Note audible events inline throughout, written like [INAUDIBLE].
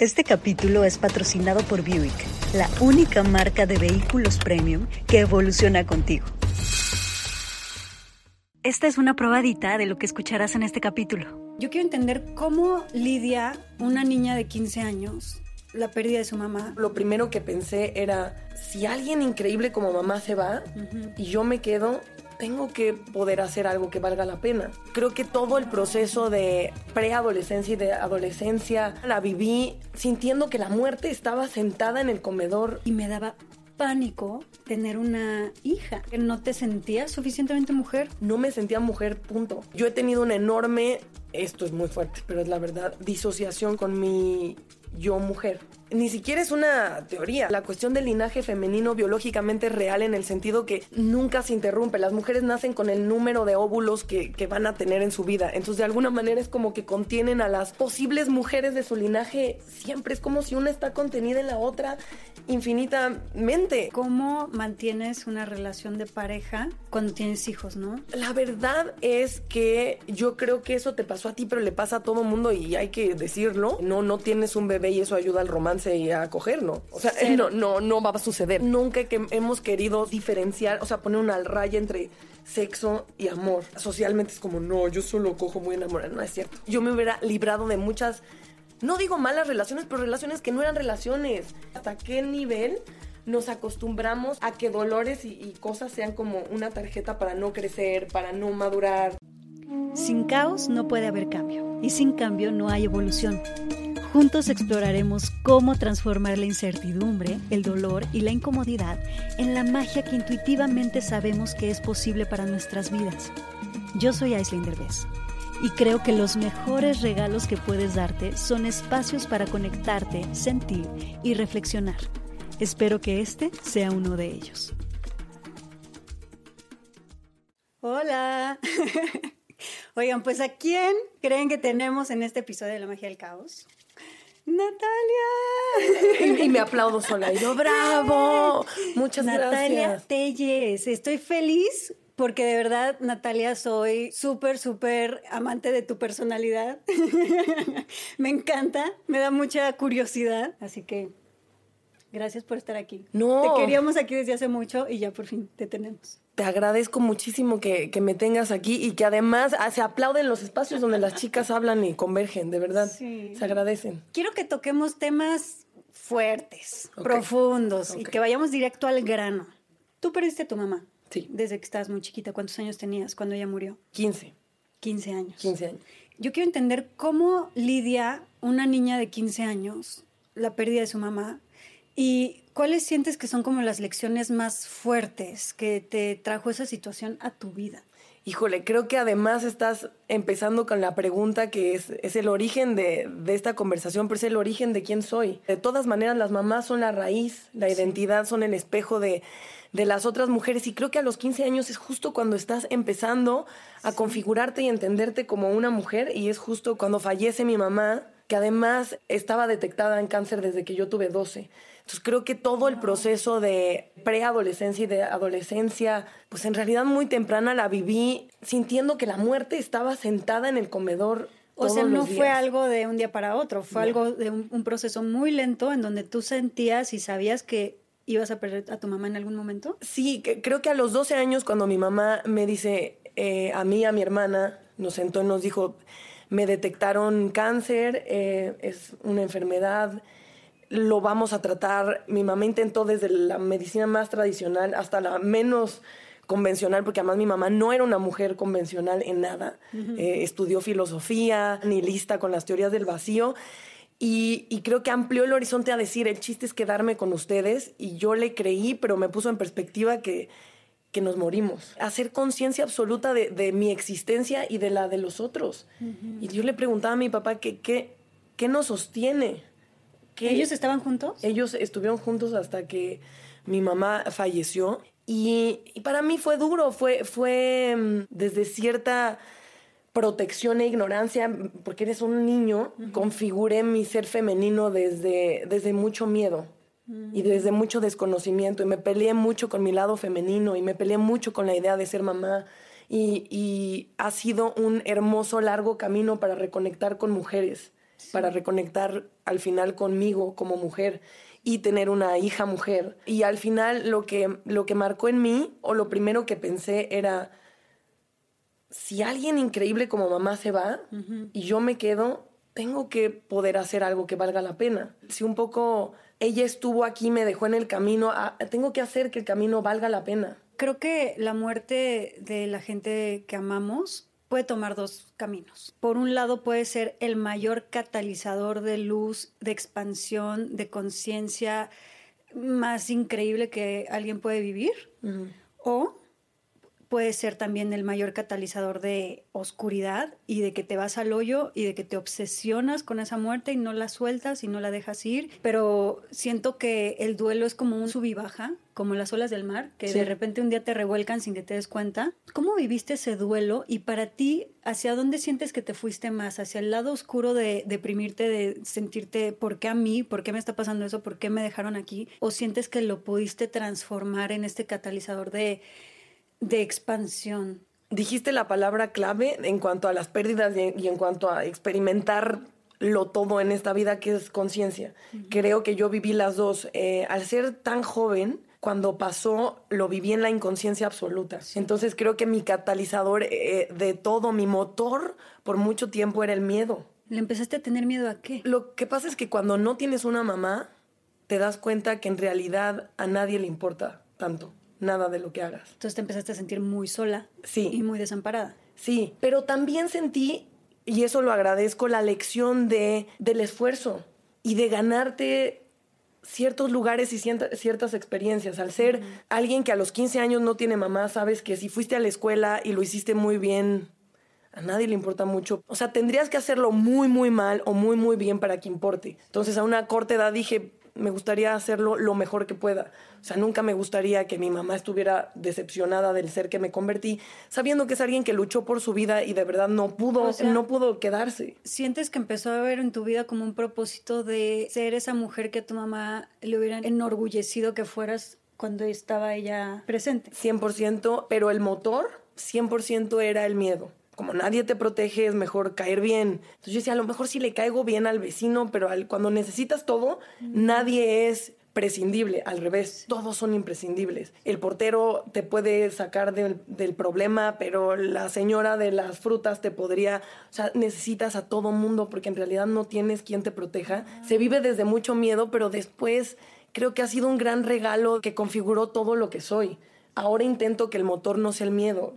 Este capítulo es patrocinado por Buick, la única marca de vehículos premium que evoluciona contigo. Esta es una probadita de lo que escucharás en este capítulo. Yo quiero entender cómo lidia una niña de 15 años la pérdida de su mamá. Lo primero que pensé era, si alguien increíble como mamá se va y yo me quedo, tengo que poder hacer algo que valga la pena. Creo que todo el proceso de preadolescencia y de adolescencia la viví sintiendo que la muerte estaba sentada en el comedor. Y me daba pánico tener una hija. ¿No te sentías suficientemente mujer? No me sentía mujer, punto. Yo he tenido una enorme, esto es muy fuerte, pero es la verdad, disociación con mi yo mujer ni siquiera es una teoría. La cuestión del linaje femenino biológicamente es real en el sentido que nunca se interrumpe. Las mujeres nacen con el número de óvulos que, van a tener en su vida. Entonces, de alguna manera es como que contienen a las posibles mujeres de su linaje siempre. Es como si una está contenida en la otra infinitamente. ¿Cómo mantienes una relación de pareja cuando tienes hijos, no? La verdad es que yo creo que eso te pasó a ti, pero le pasa a todo mundo y hay que decirlo. No, no tienes un bebé y eso ayuda al romance y a cogerlo. O sea, no, no, no va a suceder. Nunca que hemos querido diferenciar, o sea, poner una raya entre sexo y amor. Socialmente es como, no, yo solo cojo muy enamorada. No es cierto. Yo me hubiera librado de muchas, no digo malas relaciones, pero relaciones que no eran relaciones. ¿Hasta qué nivel? nos acostumbramos a que dolores y, y, cosas sean como una tarjeta para no crecer, para no madurar. Sin caos no puede haber cambio y sin cambio no hay evolución. Juntos exploraremos cómo transformar la incertidumbre, el dolor y la incomodidad en la magia que intuitivamente sabemos que es posible para nuestras vidas. Yo soy Aislinn Derbez y creo que los mejores regalos que puedes darte son espacios para conectarte, sentir y reflexionar. Espero que este sea uno de ellos. Hola. [LAUGHS] Oigan, pues ¿a quién creen que tenemos en este episodio de La Magia del Caos? Natalia. [LAUGHS] Y, me aplaudo sola. Y yo, bravo. Muchas Natalia gracias. Telles. Estoy feliz porque de verdad, Natalia, soy súper, súper amante de tu personalidad. [LAUGHS] me encanta, me da mucha curiosidad. Así que gracias por estar aquí. No. Te queríamos aquí desde hace mucho y ya por fin te tenemos te agradezco muchísimo que, me tengas aquí y que además ah, se aplauden los espacios donde las chicas hablan y convergen, de verdad. Se agradecen. Quiero que toquemos temas fuertes, profundos y que vayamos directo al grano. Tú perdiste a tu mamá. Sí. Desde que estabas muy chiquita. ¿Cuántos años tenías cuando ella murió? 15. 15 años. 15 años. Yo quiero entender cómo lidia una niña de 15 años la pérdida de su mamá y ¿Cuáles sientes que son como las lecciones más fuertes que te trajo esa situación a tu vida? Híjole, creo que además estás empezando con la pregunta que es, es el origen de, de, esta conversación, pero es el origen de quién soy. De todas maneras, las mamás son la raíz, la identidad son el espejo de, de las otras mujeres y creo que a los 15 años es justo cuando estás empezando a configurarte y entenderte como una mujer y es justo cuando fallece mi mamá, que además estaba detectada en cáncer desde que yo tuve 12. Entonces creo que todo el proceso de preadolescencia y de adolescencia, pues en realidad muy temprana la viví sintiendo que la muerte estaba sentada en el comedor. O sea, no fue algo de un día para otro, fue algo de un, proceso muy lento en donde tú sentías y sabías que ibas a perder a tu mamá en algún momento. Sí, creo que a los 12 años cuando mi mamá me dice eh, a mí, a mi hermana, nos sentó y nos dijo, me detectaron cáncer, eh, es una enfermedad lo vamos a tratar. Mi mamá intentó desde la medicina más tradicional hasta la menos convencional, porque además mi mamá no era una mujer convencional en nada. Eh, estudió filosofía, ni lista con las teorías del vacío. Y, y, creo que amplió el horizonte a decir, el chiste es quedarme con ustedes. Y yo le creí, pero me puso en perspectiva que, que nos morimos. Hacer conciencia absoluta de, de, mi existencia y de la de los otros. Y yo le preguntaba a mi papá que, qué nos sostiene. ¿Ellos estaban juntos? Ellos estuvieron juntos hasta que mi mamá falleció. Y, para mí fue duro, fue, fue mm, desde cierta protección e ignorancia, porque eres un niño, configuré mi ser femenino desde, desde mucho miedo y desde mucho desconocimiento. Y me peleé mucho con mi lado femenino y me peleé mucho con la idea de ser mamá. Y, y ha sido un hermoso, largo camino para reconectar con mujeres para reconectar al final conmigo como mujer y tener una hija mujer. Y al final lo que, lo que marcó en mí, o lo primero que pensé era, si alguien increíble como mamá se va y yo me quedo, tengo que poder hacer algo que valga la pena. Si un poco ella estuvo aquí, me dejó en el camino, ah, tengo que hacer que el camino valga la pena. Creo que la muerte de la gente que amamos puede tomar dos caminos. Por un lado puede ser el mayor catalizador de luz, de expansión, de conciencia más increíble que alguien puede vivir. O puede ser también el mayor catalizador de oscuridad y de que te vas al hoyo y de que te obsesionas con esa muerte y no la sueltas y no la dejas ir. Pero siento que el duelo es como un sub y baja, como las olas del mar, que de repente un día te revuelcan sin que te des cuenta. ¿Cómo viviste ese duelo y para ti, hacia dónde sientes que te fuiste más? ¿Hacia el lado oscuro de deprimirte, de sentirte, ¿por qué a mí? ¿Por qué me está pasando eso? ¿Por qué me dejaron aquí? ¿O sientes que lo pudiste transformar en este catalizador de de expansión. Dijiste la palabra clave en cuanto a las pérdidas y en cuanto a experimentar lo todo en esta vida que es conciencia. Creo que yo viví las dos. Eh, al ser tan joven, cuando pasó, lo viví en la inconsciencia absoluta. Entonces creo que mi catalizador eh, de todo, mi motor, por mucho tiempo era el miedo. ¿Le empezaste a tener miedo a qué? Lo que pasa es que cuando no tienes una mamá, te das cuenta que en realidad a nadie le importa tanto nada de lo que hagas. Entonces te empezaste a sentir muy sola sí. y muy desamparada. Sí, pero también sentí, y eso lo agradezco, la lección de, del esfuerzo y de ganarte ciertos lugares y ciertas experiencias. Al ser alguien que a los 15 años no tiene mamá, sabes que si fuiste a la escuela y lo hiciste muy bien, a nadie le importa mucho. O sea, tendrías que hacerlo muy, muy mal o muy, muy bien para que importe. Entonces, a una corta edad dije, me gustaría hacerlo lo mejor que pueda. O sea, nunca me gustaría que mi mamá estuviera decepcionada del ser que me convertí, sabiendo que es alguien que luchó por su vida y de verdad no pudo, no pudo quedarse. ¿Sientes que empezó a ver en tu vida como un propósito de ser esa mujer que a tu mamá le hubiera enorgullecido que fueras cuando estaba ella presente? 100%, pero el motor 100% era el miedo como nadie te protege, es mejor caer bien. Entonces yo decía, a lo mejor si le caigo bien al vecino, pero cuando necesitas todo, nadie es prescindible, al revés, todos son imprescindibles. El portero te puede sacar del, problema, pero la señora de las frutas te podría, o sea, necesitas a todo mundo porque en realidad no tienes quien te proteja. Se vive desde mucho miedo, pero después creo que ha sido un gran regalo que configuró todo lo que soy. Ahora intento que el motor no sea el miedo,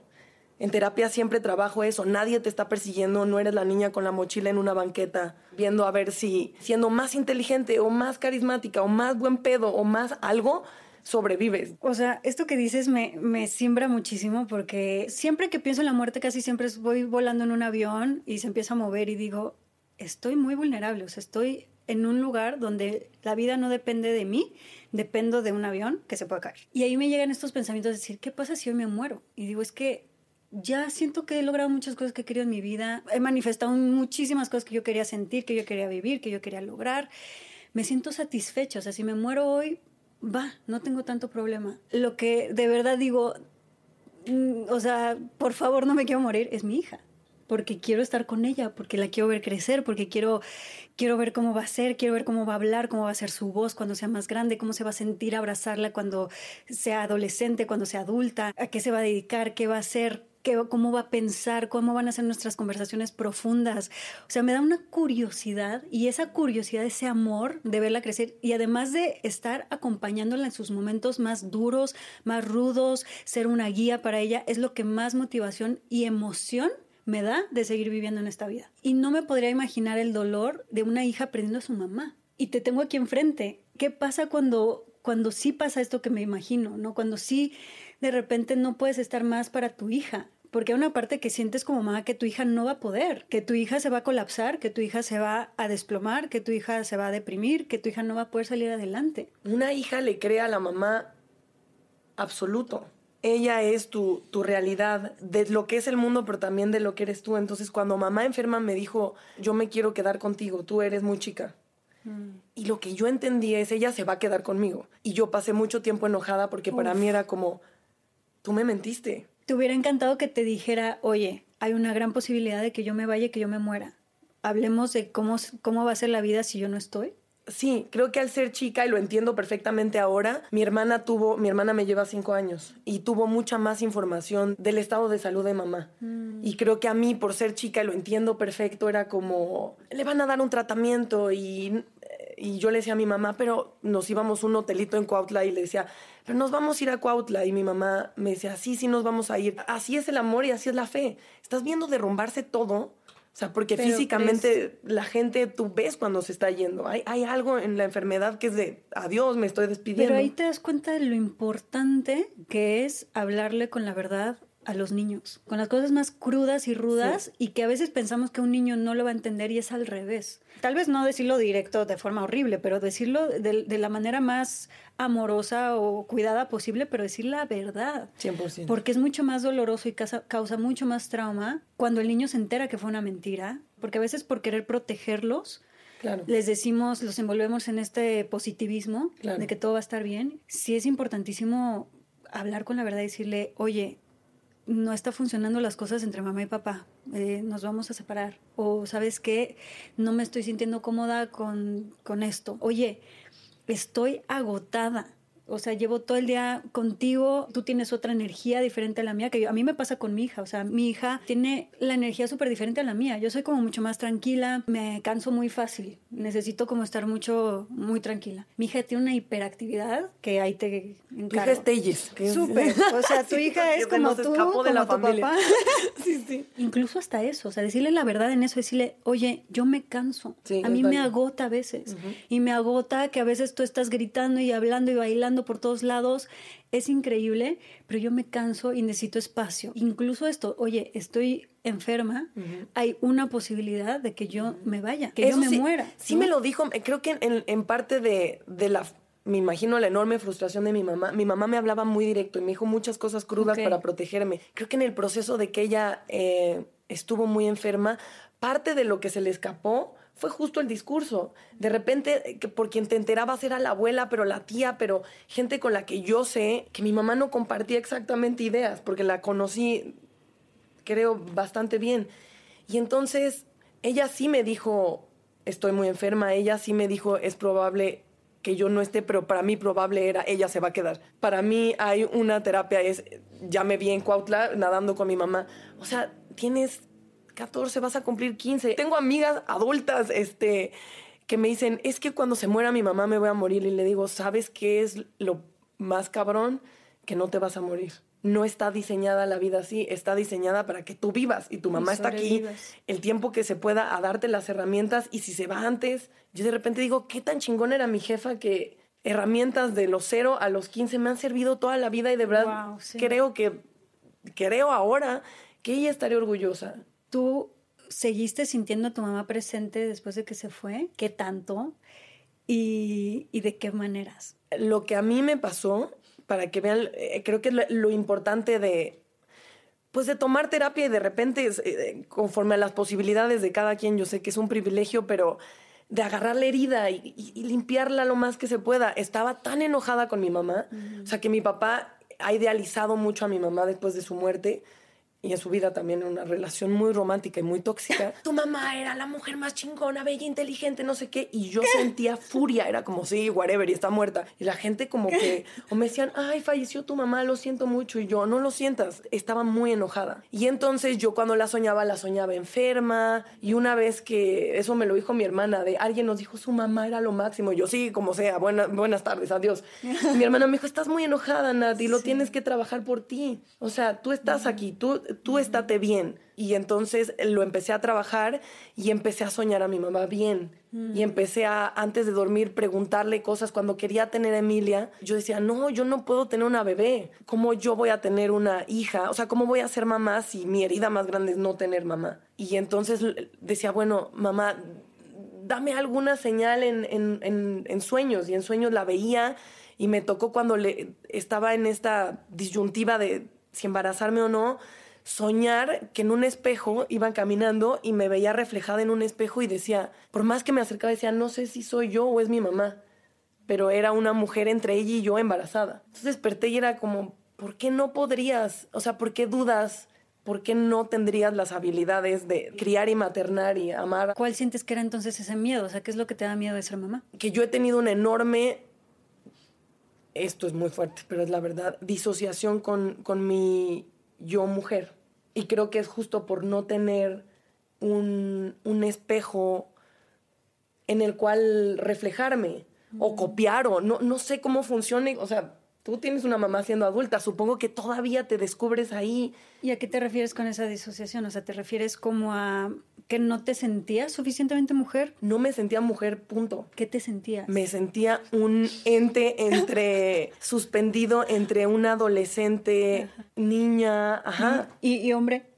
en terapia siempre trabajo eso, nadie te está persiguiendo, no eres la niña con la mochila en una banqueta, viendo a ver si siendo más inteligente o más carismática o más buen pedo o más algo, sobrevives. O sea, esto que dices me, siembra muchísimo porque siempre que pienso en la muerte casi siempre voy volando en un avión y se empieza a mover y digo, estoy muy vulnerable, o sea, estoy en un lugar donde la vida no depende de mí, dependo de un avión que se puede caer. Y ahí me llegan estos pensamientos de decir, ¿qué pasa si hoy me muero? Y digo, es que ya siento que he logrado muchas cosas que he querido en mi vida. He manifestado muchísimas cosas que yo quería sentir, que yo quería vivir, que yo quería lograr. Me siento satisfecha. O sea, si me muero hoy, va, no tengo tanto problema. Lo que de verdad digo, mm, o sea, por favor no me quiero morir, es mi hija. Porque quiero estar con ella, porque la quiero ver crecer, porque quiero, quiero ver cómo va a ser, quiero ver cómo va a hablar, cómo va a ser su voz cuando sea más grande, cómo se va a sentir abrazarla cuando sea adolescente, cuando sea adulta, a qué se va a dedicar, qué va a hacer, cómo va a pensar, cómo van a ser nuestras conversaciones profundas. O sea, me da una curiosidad y esa curiosidad, ese amor de verla crecer y además de estar acompañándola en sus momentos más duros, más rudos, ser una guía para ella, es lo que más motivación y emoción me da de seguir viviendo en esta vida. Y no me podría imaginar el dolor de una hija perdiendo a su mamá. Y te tengo aquí enfrente. ¿Qué pasa cuando, cuando sí pasa esto que me imagino? ¿no? Cuando sí de repente no puedes estar más para tu hija. Porque hay una parte que sientes como mamá que tu hija no va a poder, que tu hija se va a colapsar, que tu hija se va a desplomar, que tu hija se va a deprimir, que tu hija no va a poder salir adelante. Una hija le crea a la mamá absoluto. Ella es tu, tu realidad, de lo que es el mundo, pero también de lo que eres tú. Entonces, cuando mamá enferma me dijo, yo me quiero quedar contigo, tú eres muy chica. Mm. Y lo que yo entendí es, ella se va a quedar conmigo. Y yo pasé mucho tiempo enojada porque para mí era como, tú me mentiste. Te hubiera encantado que te dijera, oye, hay una gran posibilidad de que yo me vaya y que yo me muera. hablemos de cómo, cómo va a ser la vida si yo no estoy. Sí, creo que al ser chica, y lo entiendo perfectamente ahora, mi hermana tuvo, mi hermana me lleva cinco años y tuvo mucha más información del estado de salud de mamá. Mm. Y creo que a mí, por ser chica, y lo entiendo perfecto, era como, le van a dar un tratamiento y, y yo le decía a mi mamá, pero nos íbamos a un hotelito en Cuautla y le decía, pero nos vamos a ir a Cuautla. Y mi mamá me decía, sí, sí, nos vamos a ir. Así es el amor y así es la fe. Estás viendo derrumbarse todo o sea, porque físicamente la gente, tú ves cuando se está yendo. Hay, hay algo en la enfermedad que es de, adiós, me estoy despidiendo. Pero ahí te das cuenta de lo importante que es hablarle con la verdad a los niños, con las cosas más crudas y rudas y que a veces pensamos que un niño no lo va a entender y es al revés. Tal vez no decirlo directo de forma horrible, pero decirlo de, de la manera más amorosa o cuidada posible, pero decir la verdad. 100%. Porque es mucho más doloroso y causa, causa mucho más trauma cuando el niño se entera que fue una mentira, porque a veces por querer protegerlos, Claro. les decimos, los envolvemos en este positivismo de que todo va a estar bien. Sí es importantísimo hablar con la verdad y decirle, oye, no está funcionando las cosas entre mamá y papá, eh, nos vamos a separar. O sabes qué, no me estoy sintiendo cómoda con, con esto. Oye, estoy agotada o sea, llevo todo el día contigo, tú tienes otra energía diferente a la mía, que a mí me pasa con mi hija, o sea, mi hija tiene la energía súper diferente a la mía, yo soy como mucho más tranquila, me canso muy fácil, necesito como estar mucho, muy tranquila. Mi hija tiene una hiperactividad que ahí te encargo. Tu hija es. Súper, [LAUGHS] o sea, tu hija es como tú, como de la tu papá. [LAUGHS] sí, sí. Incluso hasta eso, o sea, decirle la verdad en eso, decirle, oye, yo me canso, a mí me agota a veces, y me agota que a veces tú estás gritando y hablando y bailando por todos lados, es increíble, pero yo me canso y necesito espacio. Incluso esto, oye, estoy enferma, hay una posibilidad de que yo me vaya, que yo me muera. Sí me lo dijo, creo que en, parte de, la me imagino la enorme frustración de mi mamá. Mi mamá me hablaba muy directo y me dijo muchas cosas crudas para protegerme. Creo que en el proceso de que ella eh, estuvo muy enferma, parte de lo que se le escapó fue justo el discurso. De repente, que por quien te enterabas era la abuela, pero la tía, pero gente con la que yo sé que mi mamá no compartía exactamente ideas, porque la conocí, creo, bastante bien. Y entonces, ella sí me dijo, estoy muy enferma, ella sí me dijo, es probable que yo no esté, pero para mí probable era, ella se va a quedar. Para mí hay una terapia, es, ya me vi en Cuautla nadando con mi mamá. O sea, tienes 14, vas a cumplir 15. Tengo amigas adultas este, que me dicen, es que cuando se muera mi mamá me voy a morir. Y le digo, ¿sabes qué es lo más cabrón? Que no te vas a morir. No está diseñada la vida así, está diseñada para que tú vivas y tu mamá está aquí el tiempo que se pueda a darte las herramientas y si se va antes, yo de repente digo, ¿qué tan chingón era mi jefa que herramientas de los 0 a los 15 me han servido toda la vida y de verdad creo que creo ahora que ella estaría orgullosa ¿Tú seguiste sintiendo a tu mamá presente después de que se fue? ¿Qué tanto? ¿Y, de qué maneras? Lo que a mí me pasó, para que vean, eh, creo que lo, importante de, pues de tomar terapia y de repente, eh, conforme a las posibilidades de cada quien, yo sé que es un privilegio, pero de agarrar la herida y, limpiarla lo más que se pueda. Estaba tan enojada con mi mamá, o sea que mi papá ha idealizado mucho a mi mamá después de su muerte y en su vida también una relación muy romántica y muy tóxica. [LAUGHS] tu mamá era la mujer más chingona, bella, inteligente, no sé qué. Y yo sentía furia, era como, sí, whatever, y está muerta. Y la gente como que, o me decían, ay, falleció tu mamá, lo siento mucho. Y yo, no lo sientas, estaba muy enojada. Y entonces yo cuando la soñaba, la soñaba enferma. Y una vez que, eso me lo dijo mi hermana, de alguien nos dijo, su mamá era lo máximo. Y yo, sí, como sea, buenas tardes, adiós. [LAUGHS] mi hermana me dijo, estás muy enojada, Nat, y lo tienes que trabajar por ti. O sea, tú estás aquí, tú tú estate bien. Y entonces lo empecé a trabajar y empecé a soñar a mi mamá bien. Y empecé a, antes de dormir, preguntarle cosas. Cuando quería tener a Emilia, yo decía, no, yo no puedo tener una bebé. ¿Cómo yo voy a tener una hija? O sea, ¿cómo voy a ser mamá si mi herida más grande es no tener mamá? Y entonces decía, bueno, mamá, dame alguna señal en, en, en sueños. Y en sueños la veía y me tocó cuando le, estaba en esta disyuntiva de si embarazarme o no soñar que en un espejo iban caminando y me veía reflejada en un espejo y decía, por más que me acercaba, decía, no sé si soy yo o es mi mamá, pero era una mujer entre ella y yo embarazada. Entonces desperté y era como, ¿por qué no podrías? O sea, ¿por qué dudas ¿por qué no tendrías las habilidades de criar y maternar y amar? ¿Cuál sientes que era entonces ese miedo? O sea, ¿qué es lo que te da miedo de ser mamá? Que yo he tenido una enorme, esto es muy fuerte, pero es la verdad, disociación con, con mi yo mujer. Y creo que es justo por no tener un, un espejo en el cual reflejarme o copiar o no, no sé cómo funcione. O sea, tú tienes una mamá siendo adulta, supongo que todavía te descubres ahí. ¿Y a qué te refieres con esa disociación? O sea, ¿te refieres como a que no te sentías suficientemente mujer? No me sentía mujer, punto. ¿Qué te sentías? Me sentía un ente entre, [LAUGHS] suspendido entre una adolescente, niña, ajá. ¿Y, y hombre?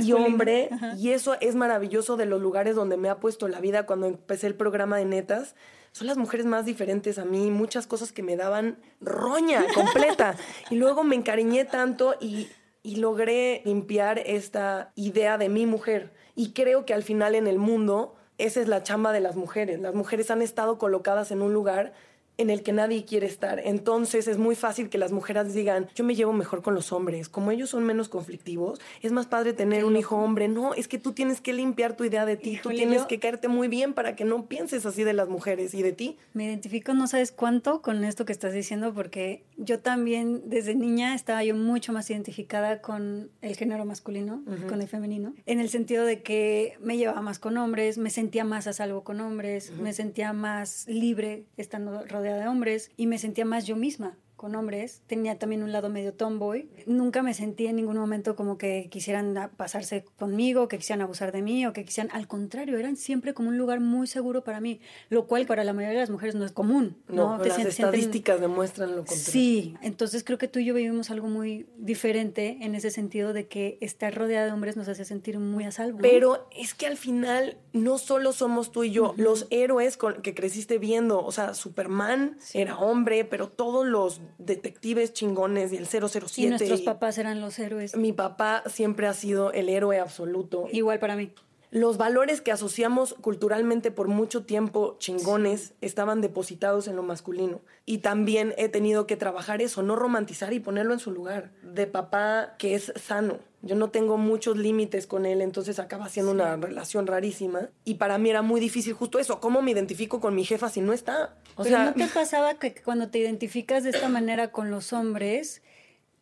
y hombre, y eso es maravilloso de los lugares donde me ha puesto la vida cuando empecé el programa de netas. Son las mujeres más diferentes a mí, muchas cosas que me daban roña completa. [LAUGHS] y luego me encariñé tanto y, y logré limpiar esta idea de mi mujer. Y creo que al final en el mundo esa es la chamba de las mujeres. Las mujeres han estado colocadas en un lugar en el que nadie quiere estar. Entonces es muy fácil que las mujeres digan, yo me llevo mejor con los hombres, como ellos son menos conflictivos, es más padre tener un hijo hombre. No, es que tú tienes que limpiar tu idea de ti, tú tienes que caerte muy bien para que no pienses así de las mujeres y de ti. Me identifico no sabes cuánto con esto que estás diciendo porque yo también desde niña estaba yo mucho más identificada con el género masculino, con el femenino, en el sentido de que me llevaba más con hombres, me sentía más a salvo con hombres, me sentía más libre estando rodeada de hombres y me sentía más yo misma con hombres. Tenía también un lado medio tomboy. Nunca me sentí en ningún momento como que quisieran pasarse conmigo, que quisieran abusar de mí o que quisieran... Al contrario, eran siempre como un lugar muy seguro para mí, lo cual para la mayoría de las mujeres no es común. No, las estadísticas demuestran lo contrario. Sí, entonces creo que tú y yo vivimos algo muy diferente en ese sentido de que estar rodeada de hombres nos hace sentir muy a salvo. Pero es que al final no solo somos tú y yo, los héroes con que creciste viendo, o sea, Superman era hombre, pero todos los detectives chingones y el 007. Y nuestros papás eran los héroes. Mi papá siempre ha sido el héroe absoluto. Igual para mí. Los valores que asociamos culturalmente por mucho tiempo chingones estaban depositados en lo masculino. Y también he tenido que trabajar eso, no romantizar y ponerlo en su lugar. De papá que es sano. Yo no tengo muchos límites con él, entonces acaba siendo una relación rarísima. Y para mí era muy difícil justo eso. ¿Cómo me identifico con mi jefa si no está? O sea, ¿no te pasaba que cuando te identificas de esta manera con los hombres,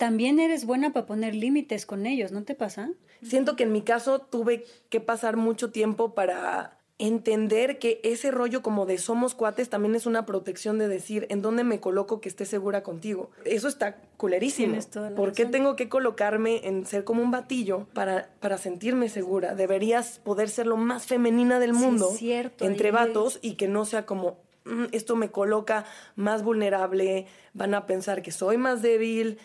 también eres buena para poner límites con ellos, ¿no te pasa? Siento que en mi caso tuve que pasar mucho tiempo para entender que ese rollo como de somos cuates también es una protección de decir en dónde me coloco que esté segura contigo. Eso está culerísimo. ¿Por qué tengo que colocarme en ser como un batillo para, para sentirme segura? Deberías poder ser lo más femenina del mundo entre vatos y que no sea como mm, esto me coloca más vulnerable, van a pensar que soy más débil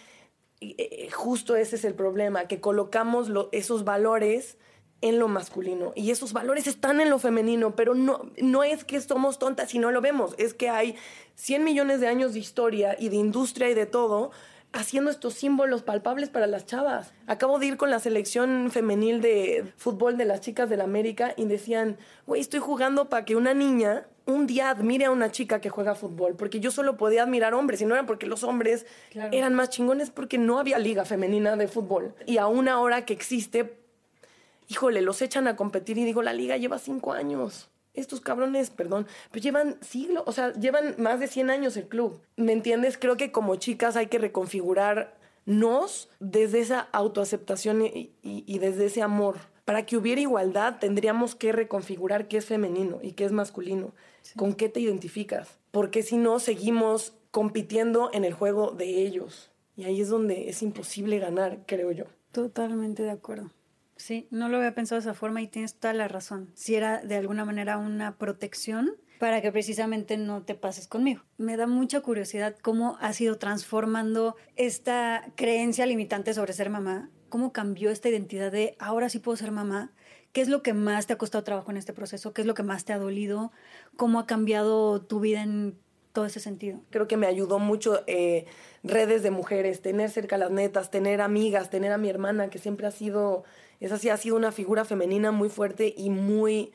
justo ese es el problema, que colocamos esos valores en lo masculino. Y esos valores están en lo femenino, pero no, no es que somos tontas y no lo vemos, es que hay 100 millones de años de historia y de industria y de todo haciendo estos símbolos palpables para las chavas. Acabo de ir con la selección femenil de fútbol de las chicas del América y decían, güey, estoy jugando para que una niña un día admire a una chica que juega fútbol, porque yo solo podía admirar hombres, y no era porque los hombres eran más chingones, porque no había liga femenina de fútbol. Y a una hora que existe, híjole, los echan a competir y digo, la liga lleva cinco años. Estos cabrones, perdón, pero llevan siglos, o sea, llevan más de 100 años el club. ¿Me entiendes? Creo que como chicas hay que reconfigurarnos desde esa autoaceptación y, y desde ese amor. Para que hubiera igualdad tendríamos que reconfigurar qué es femenino y qué es masculino ¿Con qué te identificas? Porque si no, seguimos compitiendo en el juego de ellos. Y ahí es donde es imposible ganar, creo yo. Totalmente de acuerdo. Sí, no lo había pensado de esa forma y tienes toda la razón. Si era de alguna manera una protección para que precisamente no te pases conmigo. Me da mucha curiosidad cómo ha sido transformando esta creencia limitante sobre ser mamá, cómo cambió esta identidad de ahora sí puedo ser mamá ¿Qué es lo que más te ha costado trabajo en este proceso? ¿Qué es lo que más te ha dolido? ¿Cómo ha cambiado tu vida en todo ese sentido? Creo que me ayudó mucho eh, redes de mujeres, tener cerca a las netas, tener amigas, tener a mi hermana, que siempre ha sido, esa sí ha sido una figura femenina muy fuerte y muy,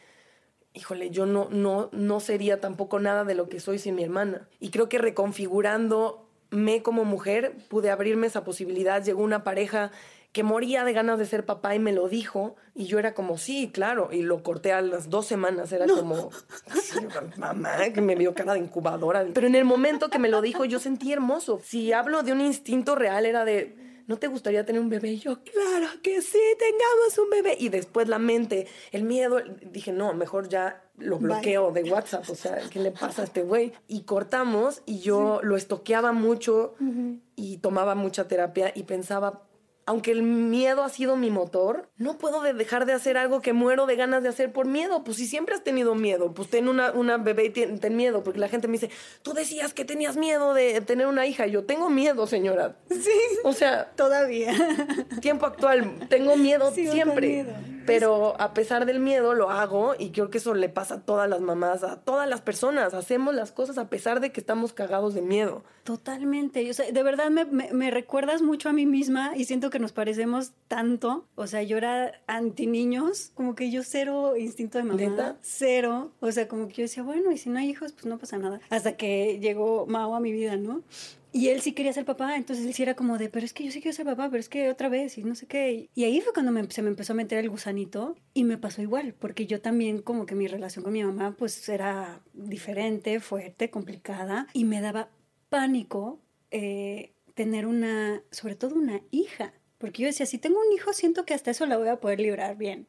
híjole, yo no, no, no sería tampoco nada de lo que soy sin mi hermana. Y creo que reconfigurando me como mujer pude abrirme esa posibilidad. Llegó una pareja que moría de ganas de ser papá y me lo dijo. Y yo era como, sí, claro. Y lo corté a las dos semanas. Era como, mamá, que me vio cara de incubadora. Pero en el momento que me lo dijo, yo sentí hermoso. Si hablo de un instinto real, era de, ¿no te gustaría tener un bebé? Y yo, claro que sí, tengamos un bebé. Y después la mente, el miedo, dije, no, mejor ya lo bloqueo de WhatsApp. O sea, ¿qué le pasa a este güey? Y cortamos y yo lo estoqueaba mucho y tomaba mucha terapia y pensaba, aunque el miedo ha sido mi motor, no puedo dejar de hacer algo que muero de ganas de hacer por miedo. Pues si siempre has tenido miedo, pues ten una, una bebé y ten, miedo, porque la gente me dice, tú decías que tenías miedo de tener una hija. yo tengo miedo, señora. Sí. O sea, todavía. Tiempo actual, tengo miedo siempre. Pero a pesar del miedo lo hago y creo que eso le pasa a todas las mamás, a todas las personas. Hacemos las cosas a pesar de que estamos cagados de miedo. Totalmente. O sea, de verdad me, me recuerdas mucho a mí misma y siento que nos parecemos tanto. O sea, yo era anti niños, como que yo cero instinto de mamá. Cero. O sea, como que yo decía, bueno, y si no hay hijos, pues no pasa nada. Hasta que llegó Mao a mi vida, ¿no? Y él sí quería ser papá, entonces él sí era como de, pero es que yo sí quiero ser papá, pero es que otra vez y no sé qué. Y ahí fue cuando se me empezó a meter el gusanito y me pasó igual, porque yo también como que mi relación con mi mamá pues era diferente, fuerte, complicada y me daba pánico eh, tener una, sobre todo una hija. Porque yo decía, si tengo un hijo, siento que hasta eso la voy a poder librar bien.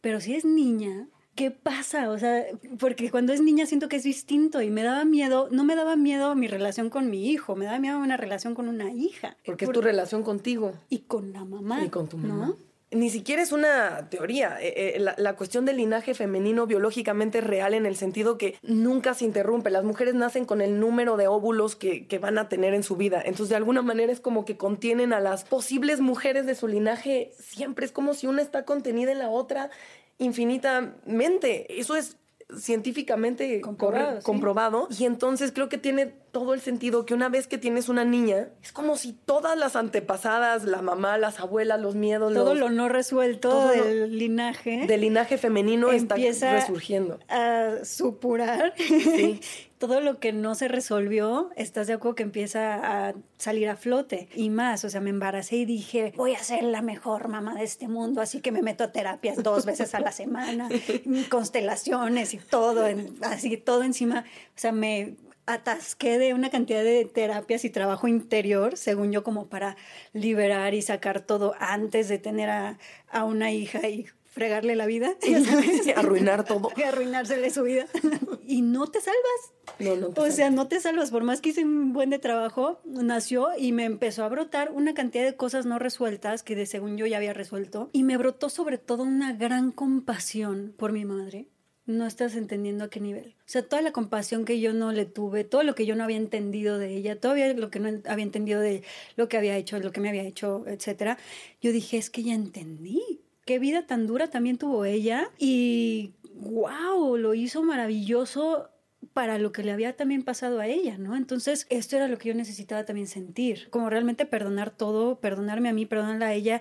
Pero si es niña, ¿qué pasa? O sea, porque cuando es niña siento que es distinto y me daba miedo, no me daba miedo mi relación con mi hijo, me daba miedo una relación con una hija. Porque es tu relación contigo. Y con la mamá. Y con tu mamá. Ni siquiera es una teoría. Eh, eh, la, cuestión del linaje femenino biológicamente es real en el sentido que nunca se interrumpe. Las mujeres nacen con el número de óvulos que, que, van a tener en su vida. Entonces, de alguna manera es como que contienen a las posibles mujeres de su linaje siempre. Es como si una está contenida en la otra infinitamente. Eso es científicamente comprobado, y entonces creo que tiene todo el sentido que una vez que tienes una niña es como si todas las antepasadas la mamá las abuelas los miedos todo lo no resuelto del linaje del linaje femenino empieza está resurgiendo. a supurar. Sí. [LAUGHS] todo lo que no se resolvió, estás de acuerdo que empieza a salir a flote. Y más, o sea, me embaracé y dije, voy a ser la mejor mamá de este mundo, así que me meto a terapias dos veces a la semana, [LAUGHS] constelaciones y todo, así todo encima, o sea, me atasqué de una cantidad de terapias y trabajo interior, según yo, como para liberar y sacar todo antes de tener a, a una hija y fregarle la vida, [LAUGHS] arruinar todo. Y [LAUGHS] arruinársele su vida. [LAUGHS] y no te salvas. No, no o sea, no te salvas. Por más que hice un buen de trabajo, nació y me empezó a brotar una cantidad de cosas no resueltas que de según yo ya había resuelto. Y me brotó sobre todo una gran compasión por mi madre. No estás entendiendo a qué nivel. O sea, toda la compasión que yo no le tuve, todo lo que yo no había entendido de ella, todavía lo que no había entendido de lo que había hecho, lo que me había hecho, etcétera. Yo dije, es que ya entendí qué vida tan dura también tuvo ella y wow, lo hizo maravilloso para lo que le había también pasado a ella, ¿no? Entonces, esto era lo que yo necesitaba también sentir, como realmente perdonar todo, perdonarme a mí, perdonarla a ella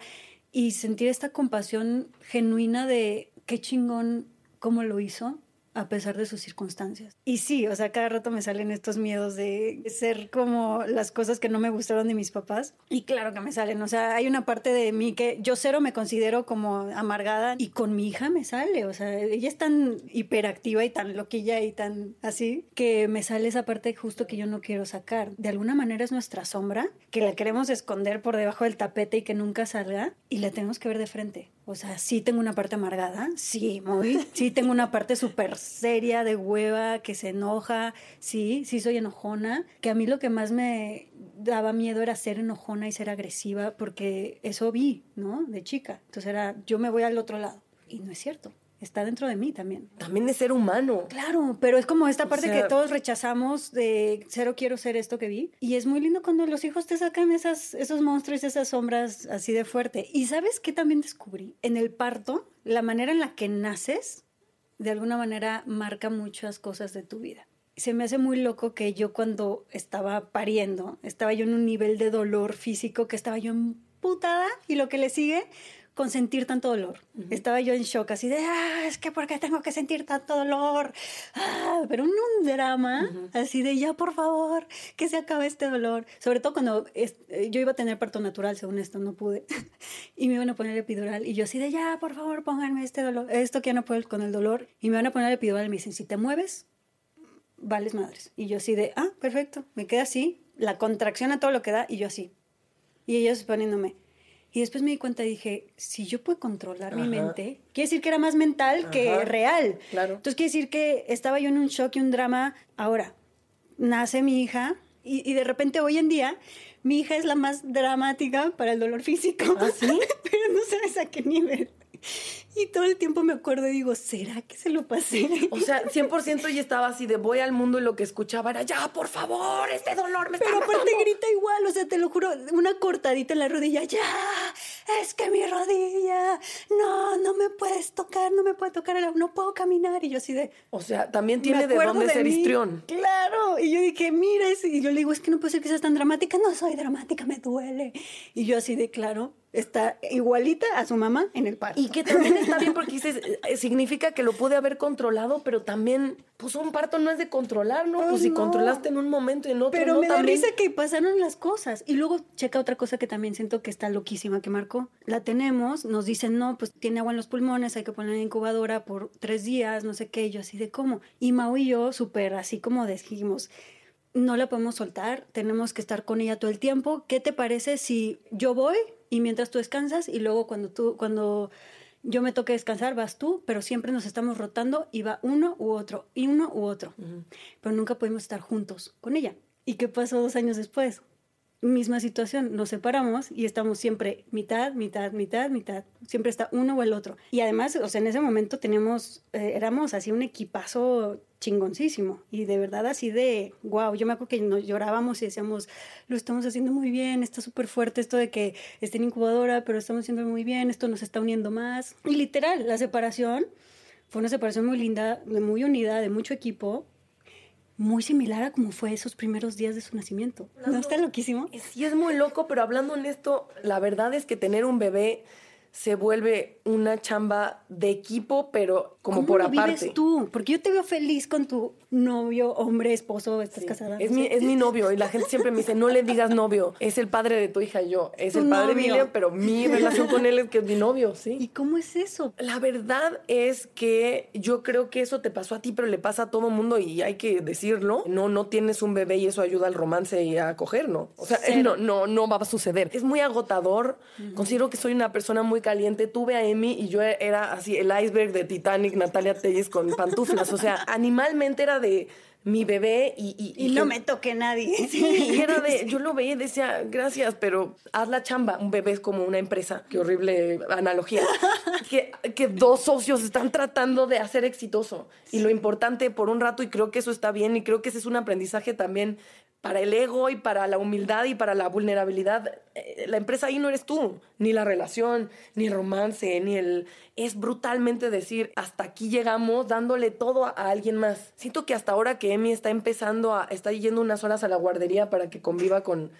y sentir esta compasión genuina de qué chingón cómo lo hizo, a pesar de sus circunstancias. Y sí, o sea, cada rato me salen estos miedos de ser como las cosas que no me gustaron de mis papás. Y claro que me salen, o sea, hay una parte de mí que yo cero me considero como amargada y con mi hija me sale, o sea, ella es tan hiperactiva y tan loquilla y tan así que me sale esa parte justo que yo no quiero sacar. De alguna manera es nuestra sombra, que la queremos esconder por debajo del tapete y que nunca salga y la tenemos que ver de frente. O sea, sí tengo una parte amargada, sí, muy. Sí tengo una parte súper seria de hueva que se enoja, sí, sí soy enojona. Que a mí lo que más me daba miedo era ser enojona y ser agresiva porque eso vi, ¿no? De chica. Entonces era, yo me voy al otro lado. Y no es cierto está dentro de mí también. También de ser humano. Claro, pero es como esta parte que todos rechazamos de cero quiero ser esto que vi. Y es muy lindo cuando los hijos te sacan esas, esos monstruos, esas sombras así de fuerte. Y sabes qué también descubrí? En el parto, la manera en la que naces, de alguna manera marca muchas cosas de tu vida. Se me hace muy loco que yo cuando estaba pariendo, estaba yo en un nivel de dolor físico que estaba yo emputada y lo que le sigue con sentir tanto dolor. Estaba yo en shock, así de, ah, es que ¿por qué tengo que sentir tanto dolor? Ah, pero en un drama, así de, ya por favor, que se acabe este dolor. Sobre todo cuando eh, yo iba a tener parto natural, según esto, no pude. [LAUGHS] y me iban a poner epidural. Y yo así de, ya, por favor, pónganme este dolor, esto que ya no puedo con el dolor. Y me van a poner epidural y me dicen, si te mueves, vales madres. Y yo así de, ah, perfecto, me queda así, la contracción a todo lo que da, y yo así. Y ellos poniéndome y después me di cuenta y dije, si yo puedo controlar mi mente, quiere decir que era más mental que real. Claro. Entonces quiere decir que estaba yo en un shock y un drama. Ahora, nace mi hija y, de repente hoy en día mi hija es la más dramática para el dolor físico. ¿Ah, sí? [LAUGHS] Pero no sabes a qué nivel. Y todo el tiempo me acuerdo y digo, ¿será que se lo pasé? O sea, 100% y estaba así de voy al mundo y lo que escuchaba era, ya, por favor, este dolor me está Pero aparte grita igual, o sea, te lo juro, una cortadita en la rodilla, ya, es que mi rodilla, no, no me puedes tocar, no me puede tocar, no puedo caminar. Y yo así de... O sea, también tiene de dónde ser histrión. Claro. Y yo dije, mira, y yo le digo, es que no puede ser que seas tan dramática. No soy dramática, me duele. Y yo así de, claro, está igualita a su mamá en el parto. Y que también está bien porque eh, significa que lo pude haber controlado, pero también, pues un parto no es de controlar, ¿no? pues si controlaste en un momento y en otro Pero me da risa que pasaron las cosas. Y luego checa otra cosa que también siento que está loquísima que marcó. La tenemos, nos dicen, no, pues tiene agua en los pulmones, hay que ponerla en incubadora por tres días, no sé qué, yo así de cómo. Y Mau y yo, súper así como dijimos, no la podemos soltar, tenemos que estar con ella todo el tiempo. ¿Qué te parece si yo voy y mientras tú descansas y luego cuando tú, cuando yo me toque descansar, vas tú, pero siempre nos estamos rotando y va uno u otro, y uno u otro. Pero nunca pudimos estar juntos con ella. ¿Y qué pasó dos años después? Misma situación, nos separamos y estamos siempre mitad, mitad, mitad, mitad. Siempre está uno o el otro. Y además, o sea, en ese momento teníamos, eh, éramos así un equipazo chingoncísimo. Y de verdad así de, wow, yo me acuerdo que nos llorábamos y decíamos, lo estamos haciendo muy bien, está súper fuerte esto de que esté en incubadora, pero estamos haciendo muy bien, esto nos está uniendo más. Y literal, la separación fue una separación muy linda, muy unida, de mucho equipo, muy similar a como fue esos primeros días de su nacimiento. ¿No está loquísimo? Sí, es muy loco, pero hablando en esto, la verdad es que tener un bebé se vuelve una chamba de equipo, pero como ¿Cómo por lo aparte. vives tú? Porque yo te veo feliz con tu novio, hombre, esposo, estás casada. Es, mi, es mi novio y la [LAUGHS] gente siempre me dice, no le digas novio, es el padre de tu hija y yo. Es el padre de Emilia, pero mi [LAUGHS] relación con él es que es mi novio, ¿sí? ¿Y cómo es eso? La verdad es que yo creo que eso te pasó a ti, pero le pasa a todo mundo y hay que decirlo. No, no tienes un bebé y eso ayuda al romance y a acoger, ¿no? O sea, no, no, no va a suceder. Es muy agotador. Considero que soy una persona muy caliente. Tuve a Emi y yo era así el iceberg de Titanic, Natalia Telles con pantuflas. O sea, [LAUGHS] animalmente era de mi bebé y... Y, no me toque nadie. [LAUGHS] Sí, era de, yo lo veía y decía, gracias, pero haz la chamba. Un bebé es como una empresa. Qué horrible analogía. [LAUGHS] que, que dos socios están tratando de hacer exitoso. Y lo importante por un rato, y creo que eso está bien, y creo que ese es un aprendizaje también para el ego y para la humildad y para la vulnerabilidad. Eh, la empresa ahí no eres tú, ni la relación, ni el romance, ni el... Es brutalmente decir, hasta aquí llegamos dándole todo a, alguien más. Siento que hasta ahora que Emi está empezando a... está yendo unas horas a la guardería para que conviva con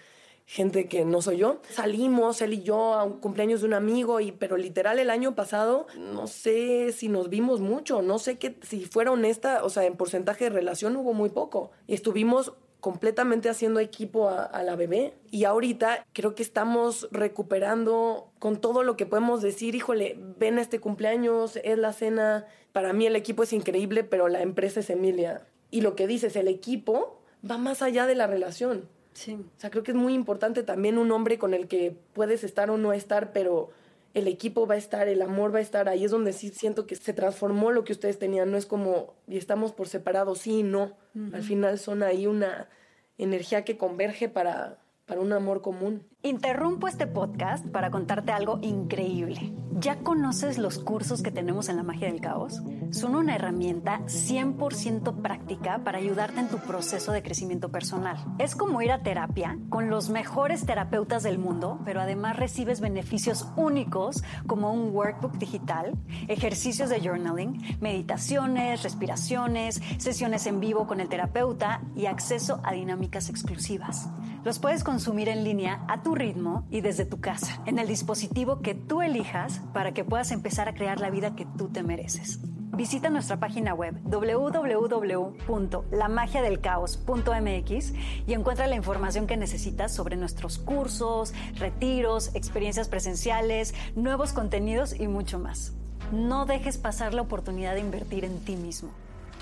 gente que no soy yo. Salimos, él y yo, a un cumpleaños de un amigo, y, pero literal el año pasado, no sé si nos vimos mucho, no sé que, si fuera honesta, o sea, en porcentaje de relación hubo muy poco. Y estuvimos completamente haciendo equipo a, la bebé. Y ahorita creo que estamos recuperando con todo lo que podemos decir, híjole, ven a este cumpleaños, es la cena. Para mí el equipo es increíble, pero la empresa es Emilia. Y lo que dices, el equipo va más allá de la relación. Sí. O sea, creo que es muy importante también un hombre con el que puedes estar o no estar, pero el equipo va a estar, el amor va a estar, ahí es donde sí siento que se transformó lo que ustedes tenían, no es como, y estamos por separado, sí, no, al final son ahí una energía que converge para, para un amor común. Interrumpo este podcast para contarte algo increíble. ¿Ya conoces los cursos que tenemos en la magia del caos? Son una herramienta 100% práctica para ayudarte en tu proceso de crecimiento personal. Es como ir a terapia con los mejores terapeutas del mundo, pero además recibes beneficios únicos como un workbook digital, ejercicios de journaling, meditaciones, respiraciones, sesiones en vivo con el terapeuta y acceso a dinámicas exclusivas. Los puedes consumir en línea a tu ritmo y desde tu casa, en el dispositivo que tú elijas para que puedas empezar a crear la vida que tú te mereces. Visita nuestra página web www.lamagiadelcaos.mx y encuentra la información que necesitas sobre nuestros cursos, retiros, experiencias presenciales, nuevos contenidos y mucho más. No dejes pasar la oportunidad de invertir en ti mismo.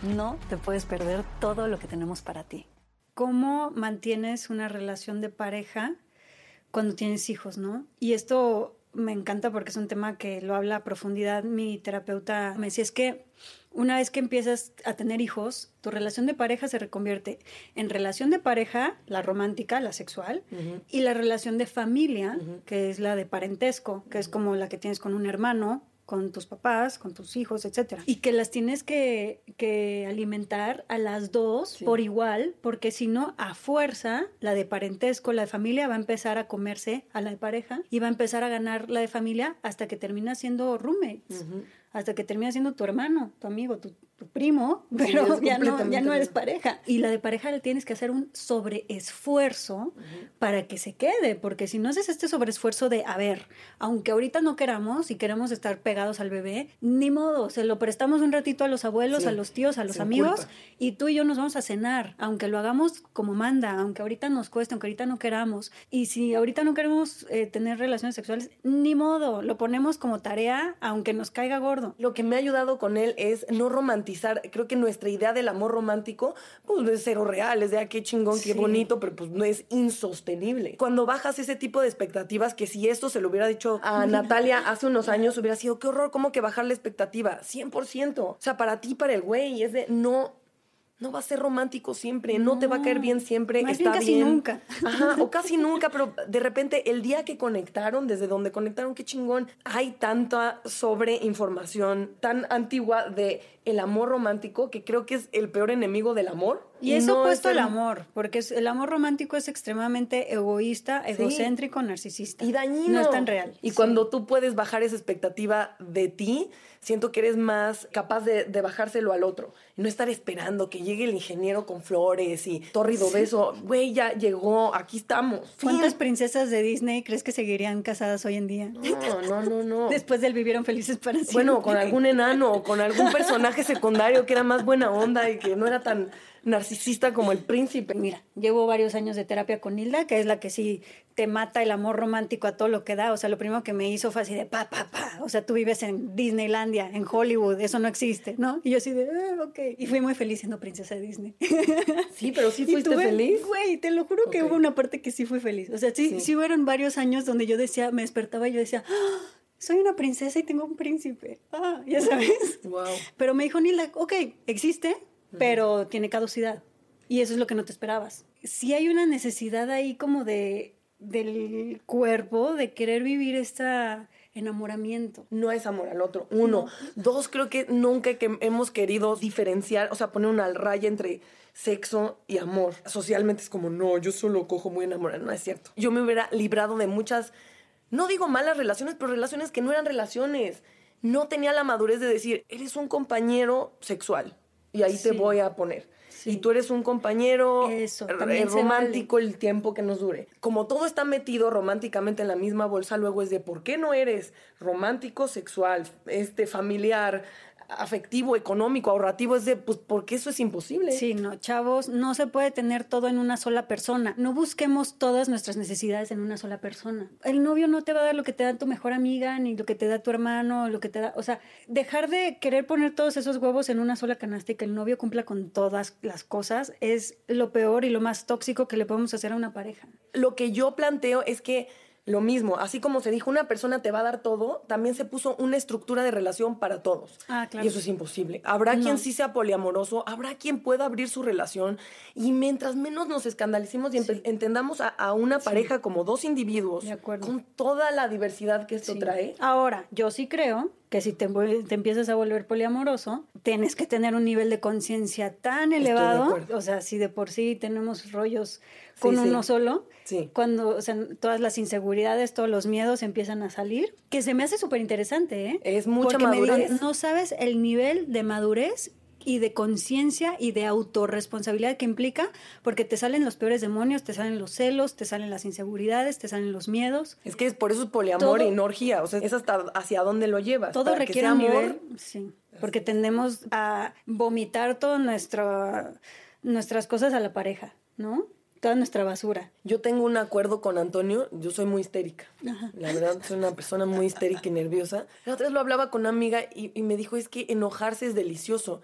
No te puedes perder todo lo que tenemos para ti. ¿Cómo mantienes una relación de pareja cuando tienes hijos, no? Y esto me encanta porque es un tema que lo habla a profundidad mi terapeuta. Me decía, es que una vez que empiezas a tener hijos, tu relación de pareja se reconvierte en relación de pareja, la romántica, la sexual, y la relación de familia, que es la de parentesco, que es como la que tienes con un hermano con tus papás, con tus hijos, etcétera. Y que las tienes que, que alimentar a las dos por igual, porque si no, a fuerza, la de parentesco, la de familia, va a empezar a comerse a la de pareja y va a empezar a ganar la de familia hasta que termina siendo roommates hasta que termina siendo tu hermano, tu amigo, tu, primo, pero [LAUGHS] ya, no, ya no eres pareja. Y la de pareja le tienes que hacer un sobreesfuerzo para que se quede, porque si no haces este sobreesfuerzo de, a ver, aunque ahorita no queramos y queremos estar pegados al bebé, ni modo, se lo prestamos un ratito a los abuelos, a los tíos, a los amigos, y tú y yo nos vamos a cenar, aunque lo hagamos como manda, aunque ahorita nos cueste, aunque ahorita no queramos. Y si ahorita no queremos eh, tener relaciones sexuales, ni modo, lo ponemos como tarea, aunque nos caiga gordo lo que me ha ayudado con él es no romantizar. Creo que nuestra idea del amor romántico, pues es cero real, es de ah, qué chingón, qué bonito, pero pues no es insostenible. Cuando bajas ese tipo de expectativas, que si esto se lo hubiera dicho a [LAUGHS] Natalia hace unos años, hubiera sido qué horror, ¿cómo que bajar la expectativa? 100%. O sea, para ti, para el güey, es de no no va a ser romántico siempre, no, te va a caer bien siempre, está bien. Casi nunca. [LAUGHS] Ajá, o casi nunca, pero de repente el día que conectaron, desde donde conectaron, qué chingón, hay tanta sobreinformación tan antigua de el amor romántico que creo que es el peor enemigo del amor. Y, es opuesto al amor, porque el amor romántico es extremadamente egoísta, egocéntrico, narcisista. Y dañino. No es tan real. Y cuando tú puedes bajar esa expectativa de ti, siento que eres más capaz de, bajárselo al otro. Y no estar esperando que llegue el ingeniero con flores y tórrido beso. Güey, ya llegó, aquí estamos. ¿Cuántas princesas de Disney crees que seguirían casadas hoy en día? No, no, no, no. [LAUGHS] Después del vivieron felices para siempre. Bueno, con algún enano o con algún [LAUGHS] personaje secundario que era más buena onda y que no era tan narcisista como el príncipe. Mira, llevo varios años de terapia con Hilda, que es la que sí te mata el amor romántico a todo lo que da. O sea, lo primero que me hizo fue así de pa, pa, pa. O sea, tú vives en Disneylandia, en Hollywood, eso no existe, ¿no? Y yo así de, ah, ok. Y fui muy feliz siendo princesa de Disney. [LAUGHS] Sí, pero sí fuiste feliz. Güey, te lo juro que hubo una parte que sí fui feliz. O sea, sí, sí, fueron varios años donde yo decía, me despertaba y yo decía, ¡Ah! Soy una princesa y tengo un príncipe. Ah, ya sabes. [LAUGHS] Wow. Pero me dijo Nila, ok, existe, pero tiene caducidad. Y eso es lo que no te esperabas. Si hay una necesidad ahí como de del cuerpo de querer vivir este enamoramiento. No es amor al otro. Uno. Dos, creo que nunca que hemos querido diferenciar, o sea, poner una raya entre sexo y amor. Socialmente es como, no, yo solo cojo muy enamorada. No es cierto. Yo me hubiera librado de muchas, no digo malas relaciones, pero relaciones que no eran relaciones. No tenía la madurez de decir, eres un compañero sexual y ahí te voy a poner. Y tú eres un compañero Eso, romántico el tiempo que nos dure. Como todo está metido románticamente en la misma bolsa, luego es de por qué no eres romántico, sexual, este familiar, afectivo, económico, ahorrativo, es de, pues, porque eso es imposible. Sí, no, chavos, no se puede tener todo en una sola persona. No busquemos todas nuestras necesidades en una sola persona. El novio no te va a dar lo que te da tu mejor amiga, ni lo que te da tu hermano, lo que te da, o sea, dejar de querer poner todos esos huevos en una sola canasta y que el novio cumpla con todas las cosas es lo peor y lo más tóxico que le podemos hacer a una pareja. Lo que yo planteo es que lo mismo, así como se dijo, una persona te va a dar todo, también se puso una estructura de relación para todos. Ah, claro. Y eso es imposible. Habrá quien sí sea poliamoroso, habrá quien pueda abrir su relación y mientras menos nos escandalicemos y entendamos a, una pareja como dos individuos, con toda la diversidad que esto trae. Ahora, yo sí creo que si te, te, empiezas a volver poliamoroso, tienes que tener un nivel de conciencia tan elevado, o sea, si de por sí tenemos rollos con uno solo, cuando o sea, todas las inseguridades, todos los miedos empiezan a salir, que se me hace súper interesante, ¿eh? Es mucha madurez. no sabes el nivel de madurez y de conciencia y de autorresponsabilidad que implica, porque te salen los peores demonios, te salen los celos, te salen las inseguridades, te salen los miedos. Es que es por eso es poliamor y energía, o sea, es hasta hacia dónde lo llevas. Todo requiere amor, sí, porque tendemos a vomitar todas nuestras cosas a la pareja, ¿no? toda nuestra basura. Yo tengo un acuerdo con Antonio, yo soy muy histérica. La verdad, soy una persona muy histérica y nerviosa. La otra vez lo hablaba con una amiga y, y me dijo, es que enojarse es delicioso.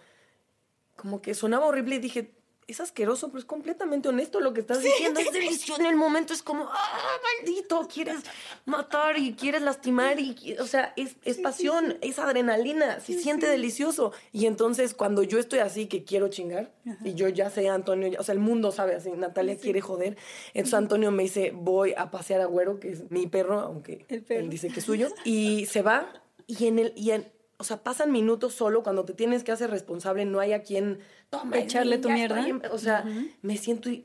Como que sonaba horrible y dije, es asqueroso, pero es completamente honesto lo que estás diciendo. Es delicioso. En el momento es como, ah, maldito, quieres matar y quieres lastimar. y O sea, es, es pasión, es adrenalina, se siente delicioso. Y entonces, cuando yo estoy así, que quiero chingar, y yo ya sé, Antonio, o sea, el mundo sabe así, Natalia quiere joder. Entonces, Antonio me dice, voy a pasear a Güero, que es mi perro, aunque él dice que es suyo, [LAUGHS] y se va. Y en el. Y en, o sea, pasan minutos solo cuando te tienes que hacer responsable, no hay a quien toma, echarle tu mierda. o sea, me siento y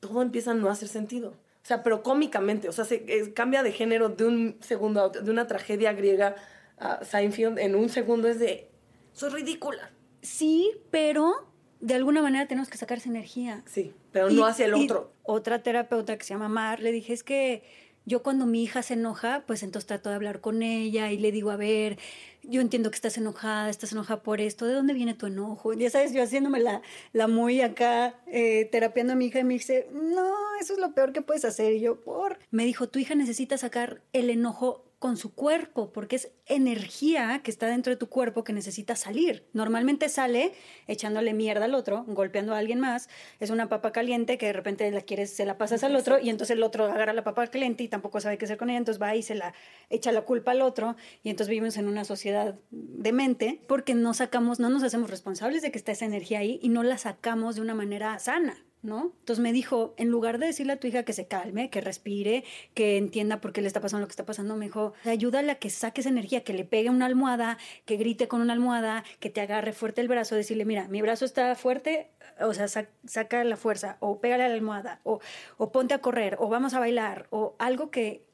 todo empieza a no hacer sentido. O sea, pero cómicamente, o sea, se cambia de género de un segundo a otro, de una tragedia griega a Seinfeld en un segundo es de, soy ridícula. Sí, pero de alguna manera tenemos que sacar esa energía. Sí, pero no hacia el otro. Otra terapeuta que se llama Mar le dije, es que yo cuando mi hija se enoja, pues entonces trato de hablar con ella y le digo, a ver, yo entiendo que estás enojada, estás enojada por esto, ¿de dónde viene tu enojo? Ya sabes, yo haciéndome la, la muy acá, eh, terapiando a mi hija y me dice, no, eso es lo peor que puedes hacer. Y yo, por... Me dijo, tu hija necesita sacar el enojo con su cuerpo, porque es energía que está dentro de tu cuerpo que necesita salir. Normalmente sale echándole mierda al otro, golpeando a alguien más. Es una papa caliente que de repente la quieres, se la pasas al otro y entonces el otro agarra la papa caliente y tampoco sabe qué hacer con ella, entonces va y se la echa la culpa al otro y entonces vivimos en una sociedad demente porque no sacamos, no nos hacemos responsables de que está esa energía ahí y no la sacamos de una manera sana. ¿No? Entonces me dijo, en lugar de decirle a tu hija que se calme, que respire, que entienda por qué le está pasando lo que está pasando, me dijo, ayúdale a que saque esa energía, que le pegue una almohada, que grite con una almohada, que te agarre fuerte el brazo, decirle, mira, mi brazo está fuerte, o sea, saca la fuerza, o pégale a la almohada, o, o ponte a correr, o vamos a bailar, o algo que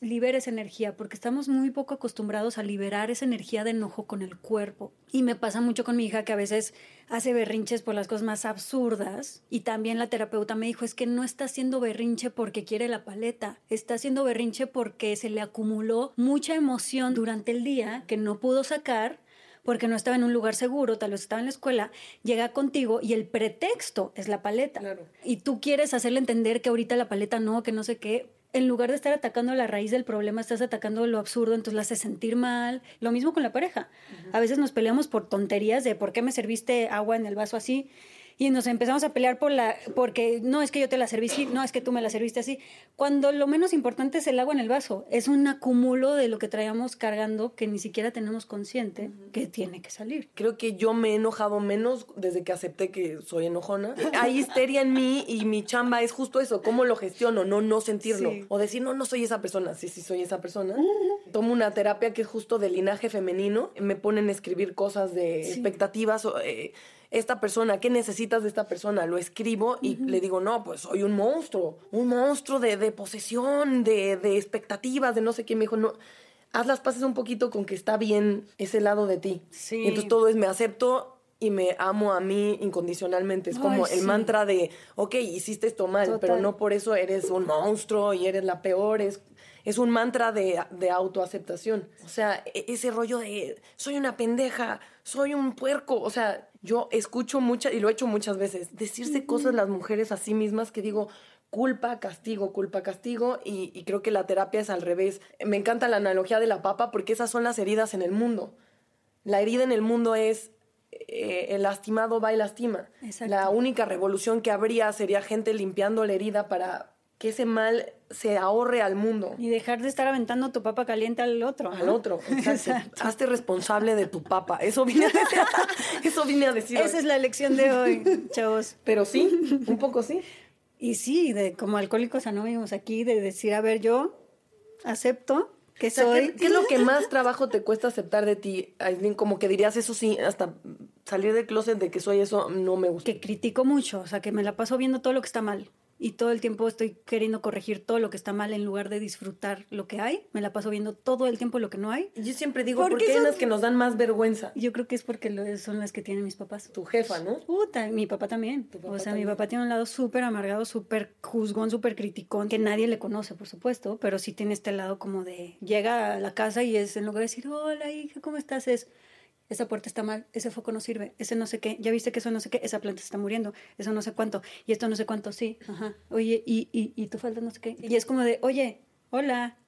libere esa energía, porque estamos muy poco acostumbrados a liberar esa energía de enojo con el cuerpo. Y me pasa mucho con mi hija que a veces hace berrinches por las cosas más absurdas. Y también la terapeuta me dijo, es que no está haciendo berrinche porque quiere la paleta, está haciendo berrinche porque se le acumuló mucha emoción durante el día que no pudo sacar porque no estaba en un lugar seguro, tal vez estaba en la escuela, llega contigo y el pretexto es la paleta. Y tú quieres hacerle entender que ahorita la paleta no, que no sé qué, en lugar de estar atacando la raíz del problema, estás atacando lo absurdo, entonces la hace sentir mal. Lo mismo con la pareja. A veces nos peleamos por tonterías de por qué me serviste agua en el vaso así y nos empezamos a pelear por la, porque no es que yo te la serví así, no es que tú me la serviste así, cuando lo menos importante es el agua en el vaso, es un acumulo de lo que traíamos cargando que ni siquiera tenemos consciente que tiene que salir. Creo que yo me he enojado menos desde que acepté que soy enojona. Hay histeria en mí y mi chamba es justo eso, cómo lo gestiono, no no sentirlo. O decir no no soy esa persona, sí sí soy esa persona. Tomo una terapia que es justo de linaje femenino, me ponen a escribir cosas de expectativas eh, esta persona, ¿qué necesitas de esta persona? Lo escribo y le digo, no, pues soy un monstruo, un monstruo de, de posesión, de, de, expectativas, de no sé qué. Me dijo, no, haz las paces un poquito con que está bien ese lado de ti. Sí. entonces todo es, me acepto y me amo a mí incondicionalmente. Es como el mantra de, ok, hiciste esto mal, pero no por eso eres un monstruo y eres la peor. Es, es un mantra de, de autoaceptación. O sea, e, ese rollo de, soy una pendeja, soy un puerco. O sea, yo escucho muchas, y lo he hecho muchas veces, decirse cosas las mujeres a sí mismas que digo, culpa, castigo, culpa, castigo, y, creo que la terapia es al revés. Me encanta la analogía de la papa porque esas son las heridas en el mundo. La herida en el mundo es eh, el lastimado va y lastima. La única revolución que habría sería gente limpiando la herida para que ese mal se ahorre al mundo. Y dejar de estar aventando tu papa caliente al otro. Al otro, [LAUGHS] exacto. Hazte responsable de tu papa. Eso vine a decir. [LAUGHS] Eso vine a decir Esa es la lección de hoy, [LAUGHS] chavos. Pero sí, un poco sí. Y sí, de, como alcohólicos anónimos aquí, de decir, a ver, yo acepto que soy... ¿qué, es lo que más trabajo te cuesta aceptar de ti? Como que dirías, eso sí, hasta salir del closet de que soy eso no me gusta. Que critico mucho, o sea, que me la paso viendo todo lo que está mal y todo el tiempo estoy queriendo corregir todo lo que está mal en lugar de disfrutar lo que hay. Me la paso viendo todo el tiempo lo que no hay. Yo siempre digo, ¿por qué hay las que nos dan más vergüenza? Yo creo que es porque lo- son las que tienen mis papás. Tu jefa, ¿no? Puta, mi papá también. papá o sea, también. mi papá tiene un lado súper amargado, súper juzgón, súper criticón, que nadie le conoce, por supuesto, pero sí tiene este lado como de llega a la casa y es en lugar de decir, hola hija, ¿cómo estás? Es, esa puerta está mal, ese foco no sirve, ese no sé qué, ya viste que eso no sé qué, esa planta se está muriendo, eso no sé cuánto, y esto no sé cuánto, sí, ajá, oye, y, y, y tú falta no sé qué. Y es como de, oye, hola,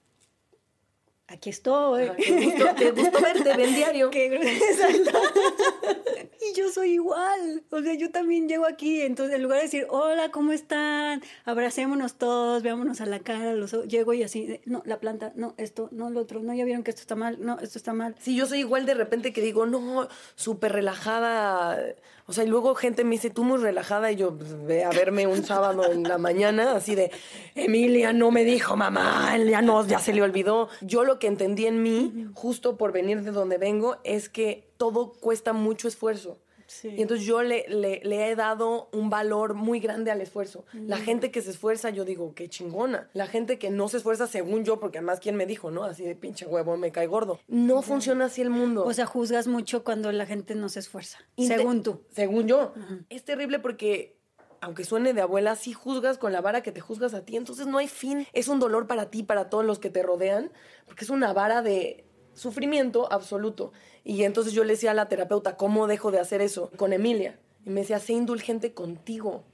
aquí estoy. Ajá, Qué gusto, qué gusto verte, ven diario. [LAUGHS] Qué Exacto. [LAUGHS] y yo soy igual. O sea, yo también llego aquí. Entonces, en lugar de decir, hola, ¿cómo están? Abracémonos todos, veámonos a la cara. Los ojos", llego y así, de, no, la planta, no, esto, no, lo otro. No, ya vieron que esto está mal. No, esto está mal. Sí, yo soy igual de repente que digo, no, súper relajada. O sea, y luego gente me dice, tú muy relajada, y yo, pues, ve a verme un sábado en la mañana, así de, Emilia no me dijo, mamá, ya no, ya se le olvidó. Yo lo que entendí en mí, justo por venir de donde vengo, es que todo cuesta mucho esfuerzo. Sí. Y entonces yo le, le, le he dado un valor muy grande al esfuerzo. La gente que se esfuerza, yo digo, qué chingona. La gente que no se esfuerza, según yo, porque además, ¿quién me dijo, no? Así de pinche huevo, me cae gordo. No funciona así el mundo. O sea, juzgas mucho cuando la gente no se esfuerza. Inte- según tú. Según yo. Es terrible porque, aunque suene de abuela, sí juzgas con la vara que te juzgas a ti. Entonces no hay fin. Es un dolor para ti, para todos los que te rodean, porque es una vara de sufrimiento absoluto. Y entonces yo le decía a la terapeuta, ¿cómo dejo de hacer eso? Con Emilia. Y me decía, sé indulgente contigo.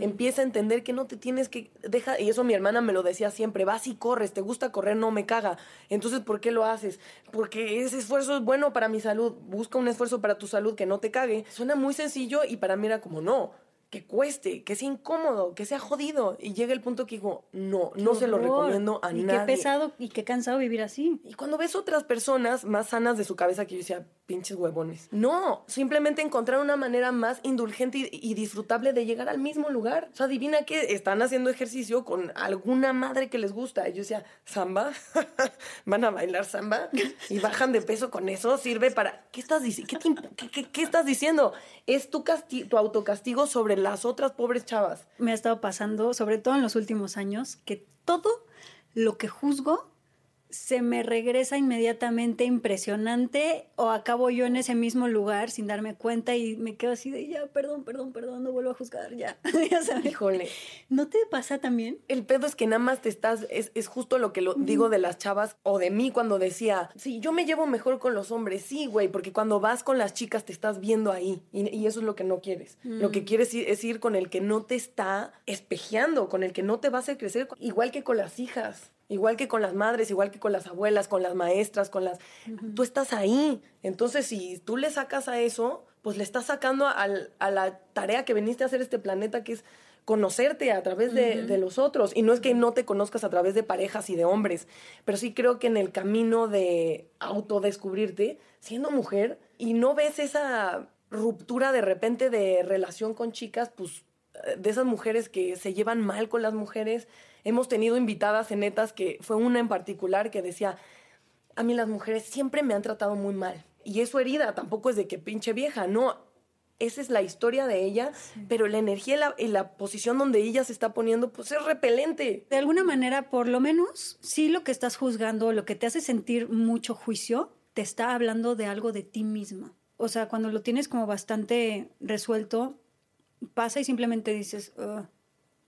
Empieza a entender que no te tienes que deja y eso mi hermana me lo decía siempre, vas y corres, te gusta correr, no me caga. Entonces, ¿por qué lo haces? Porque ese esfuerzo es bueno para mi salud. Busca un esfuerzo para tu salud que no te cague. Suena muy sencillo y para mí era como no, que cueste, que sea incómodo, que sea jodido y llega el punto que digo, no, no se lo recomiendo a y nadie. qué pesado y qué cansado vivir así. Y cuando ves otras personas más sanas de su cabeza que yo decía, pinches huevones. No, simplemente encontrar una manera más indulgente y, y disfrutable de llegar al mismo lugar. O sea, adivina que están haciendo ejercicio con alguna madre que les gusta. Y yo decía, ¿samba? [LAUGHS] ¿Van a bailar samba? Y bajan de peso con eso. Sirve para... ¿Qué estás, qué te qué- qué- qué estás diciendo? Es tu, casti- tu autocastigo sobre las otras pobres chavas. me ha estado pasando, sobre todo en los últimos años, que todo lo que juzgo se me regresa inmediatamente impresionante o acabo yo en ese mismo lugar sin darme cuenta y me quedo así de ya, perdón, perdón, perdón, no vuelvo a juzgar, ya. [LAUGHS] ya sabes. Híjole. ¿No te pasa también? El pedo es que nada más te estás, es, es justo lo que lo digo de las chavas o de mí cuando decía, sí, yo me llevo mejor con los hombres, sí, güey, porque cuando vas con las chicas te estás viendo ahí y, y eso es lo que no quieres. Lo que quieres i- es ir con el que no te está espejeando, con el que no te va a hacer crecer, igual que con las hijas. Igual que con las madres, igual que con las abuelas, con las maestras, con las... Tú estás ahí. Entonces, si tú le sacas a eso, pues le estás sacando a la tarea que veniste a hacer este planeta, que es conocerte a través de, de los otros. Y no es que no te conozcas a través de parejas y de hombres, pero sí creo que en el camino de autodescubrirte, siendo mujer, y no ves esa ruptura de repente de relación con chicas, pues eh, de esas mujeres que se llevan mal con las mujeres. Hemos tenido invitadas en netas que fue una en particular que decía, a mí las mujeres siempre me han tratado muy mal. Y eso herida, tampoco es de que pinche vieja, no. Esa es la historia de ella, pero la energía y la, y la posición donde ella se está poniendo, pues es repelente. De alguna manera, por lo menos, sí lo que estás juzgando, lo que te hace sentir mucho juicio, te está hablando de algo de ti misma. O sea, cuando lo tienes como bastante resuelto, pasa y simplemente dices, "Ugh,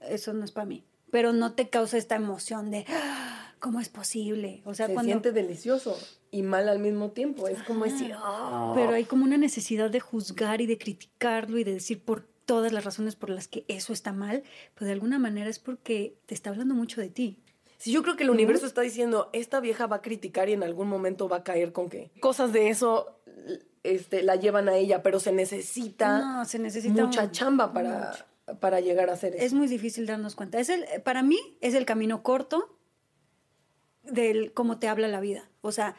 eso no es para mí. Pero no te causa esta emoción de, "Ah, ¿cómo es posible? O sea, se cuando... siente delicioso y mal al mismo tiempo. Es como decir, "Ah". Pero hay como una necesidad de juzgar y de criticarlo y de decir por todas las razones por las que eso está mal, pero de alguna manera es porque te está hablando mucho de ti. Si yo creo que el universo está diciendo, esta vieja va a criticar y en algún momento va a caer con que cosas de eso este, la llevan a ella, pero se necesita, No, se necesita mucha un- chamba para, para llegar a hacer eso. Es muy difícil darnos cuenta. Es el, para mí es el camino corto del cómo te habla la vida. O sea,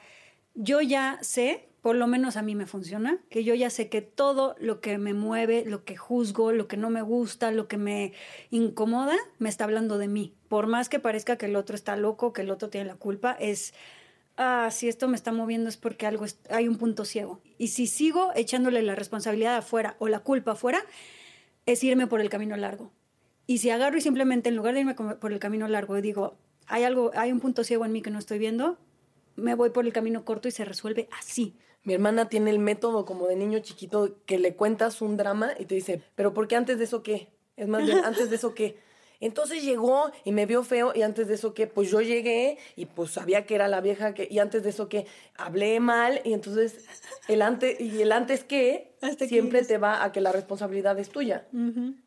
yo ya sé, por lo menos a mí me funciona, que yo ya sé que todo lo que me mueve, lo que juzgo, lo que no me gusta, lo que me incomoda, me está hablando de mí. Por más que parezca que el otro está loco, que el otro tiene la culpa, es, ah, si esto me está moviendo es porque algo hay un punto ciego. Y si sigo echándole la responsabilidad afuera o la culpa afuera, es irme por el camino largo. Y si agarro y simplemente en lugar de irme por el camino largo digo, hay algo, hay un punto ciego en mí que no estoy viendo, me voy por el camino corto y se resuelve así. Mi hermana tiene el método como de niño chiquito que le cuentas un drama y te dice, pero ¿por qué antes de eso qué? Es más bien, [LAUGHS] antes de eso qué. Entonces llegó y me vio feo y antes de eso que pues yo llegué y pues sabía que era la vieja que y antes de eso que hablé mal y entonces el antes y el antes que siempre te va a que la responsabilidad es tuya.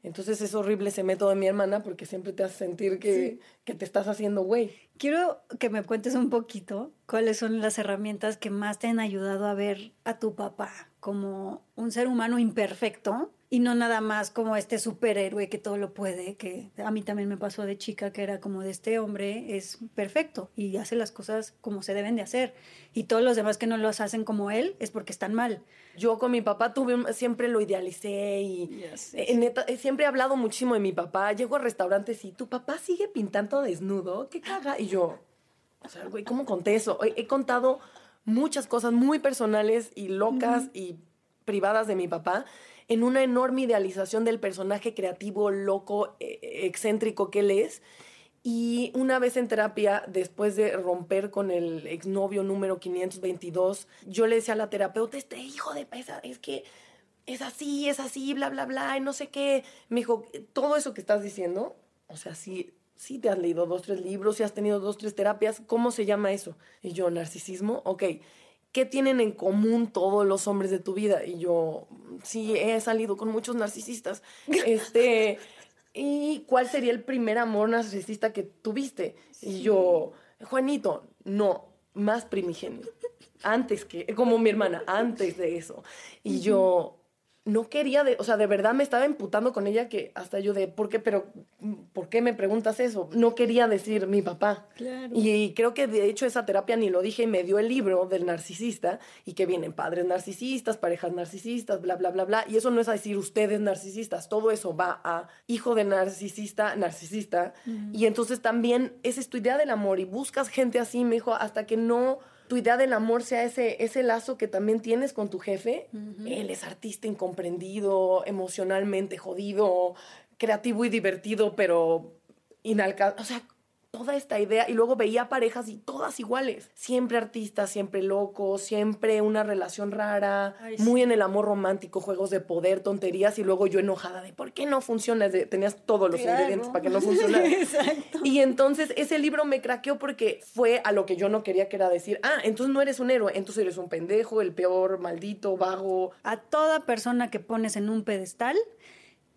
Entonces es horrible ese método de mi hermana porque siempre te hace sentir que, que te estás haciendo güey. Quiero que me cuentes un poquito cuáles son las herramientas que más te han ayudado a ver a tu papá como un ser humano imperfecto y no nada más como este superhéroe que todo lo puede, que a mí también me pasó de chica, que era como de este hombre es perfecto y hace las cosas como se deben de hacer. Y todos los demás que no los hacen como él es porque están mal. Yo con mi papá tuve, siempre lo idealicé y eh, siempre he hablado muchísimo de mi papá. Llego a restaurantes y tu papá sigue pintando desnudo, qué caga. Y yo, o sea, güey, ¿cómo conté eso? He, contado muchas cosas muy personales y locas y privadas de mi papá en una enorme idealización del personaje creativo, loco, e, excéntrico que él es. Y una vez en terapia, después de romper con el exnovio número 522, yo le decía a la terapeuta, este hijo de pesa, es que es así, es así, bla, bla, bla, y no sé qué. Me dijo, todo eso que estás diciendo, o sea, sí, sí te has leído dos, tres libros, sí has tenido dos, tres terapias, ¿cómo se llama eso? Y yo, narcisismo, ok. ¿Qué tienen en común todos los hombres de tu vida? Y yo, sí, he salido con muchos narcisistas. [LAUGHS] Este, ¿y cuál sería el primer amor narcisista que tuviste? Y yo, Juanito, no, más primigenio. Antes que, como mi hermana, antes de eso. Y yo, no quería, de, o sea, de verdad me estaba imputando con ella que hasta yo de, ¿por qué? Pero, ¿por qué me preguntas eso? No quería decir mi papá. Claro. Y creo que de hecho esa terapia ni lo dije y me dio el libro del narcisista y que vienen padres narcisistas, parejas narcisistas, bla, bla, bla, bla. Y eso no es a decir ustedes narcisistas, todo eso va a hijo de narcisista, narcisista. Y entonces también esa es tu idea del amor y buscas gente así, me dijo, hasta que no tu idea del amor sea ese, ese lazo que también tienes con tu jefe. Él es artista incomprendido, emocionalmente jodido, creativo y divertido, pero inalcanzable. O sea, toda esta idea y luego veía parejas y todas iguales. Siempre artistas, siempre locos, siempre una relación rara, muy en el amor romántico, juegos de poder, tonterías y luego yo enojada de ¿por qué no funciona? tenías todos los ingredientes para que no funcionara. [LAUGHS] y entonces ese libro me craqueó porque fue a lo que yo no quería que era decir, ah, entonces no eres un héroe, entonces eres un pendejo, el peor, maldito, vago. A toda persona que pones en un pedestal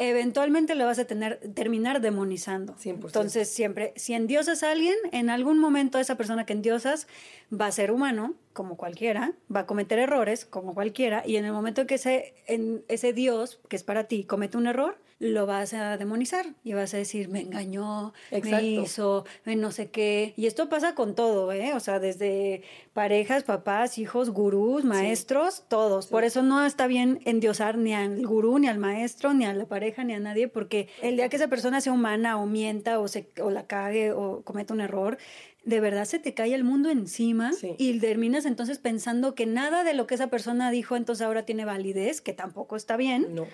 eventualmente lo vas a tener, terminar demonizando. Entonces, siempre, si endiosas a alguien, en algún momento esa persona que endiosas va a ser humano, como cualquiera, va a cometer errores, como cualquiera, y en el momento que ese, en, ese Dios, que es para ti, comete un error, lo vas a demonizar y vas a decir, me engañó, me hizo, no sé qué. Y esto pasa con todo, ¿eh? O sea, desde parejas, papás, hijos, gurús, maestros, todos. Por eso no está bien endiosar ni al gurú, ni al maestro, ni a la pareja, ni a nadie, porque el día que esa persona sea humana o mienta o, se, o la cague o cometa un error, de verdad se te cae el mundo encima y terminas entonces pensando que nada de lo que esa persona dijo entonces ahora tiene validez, que tampoco está bien. No.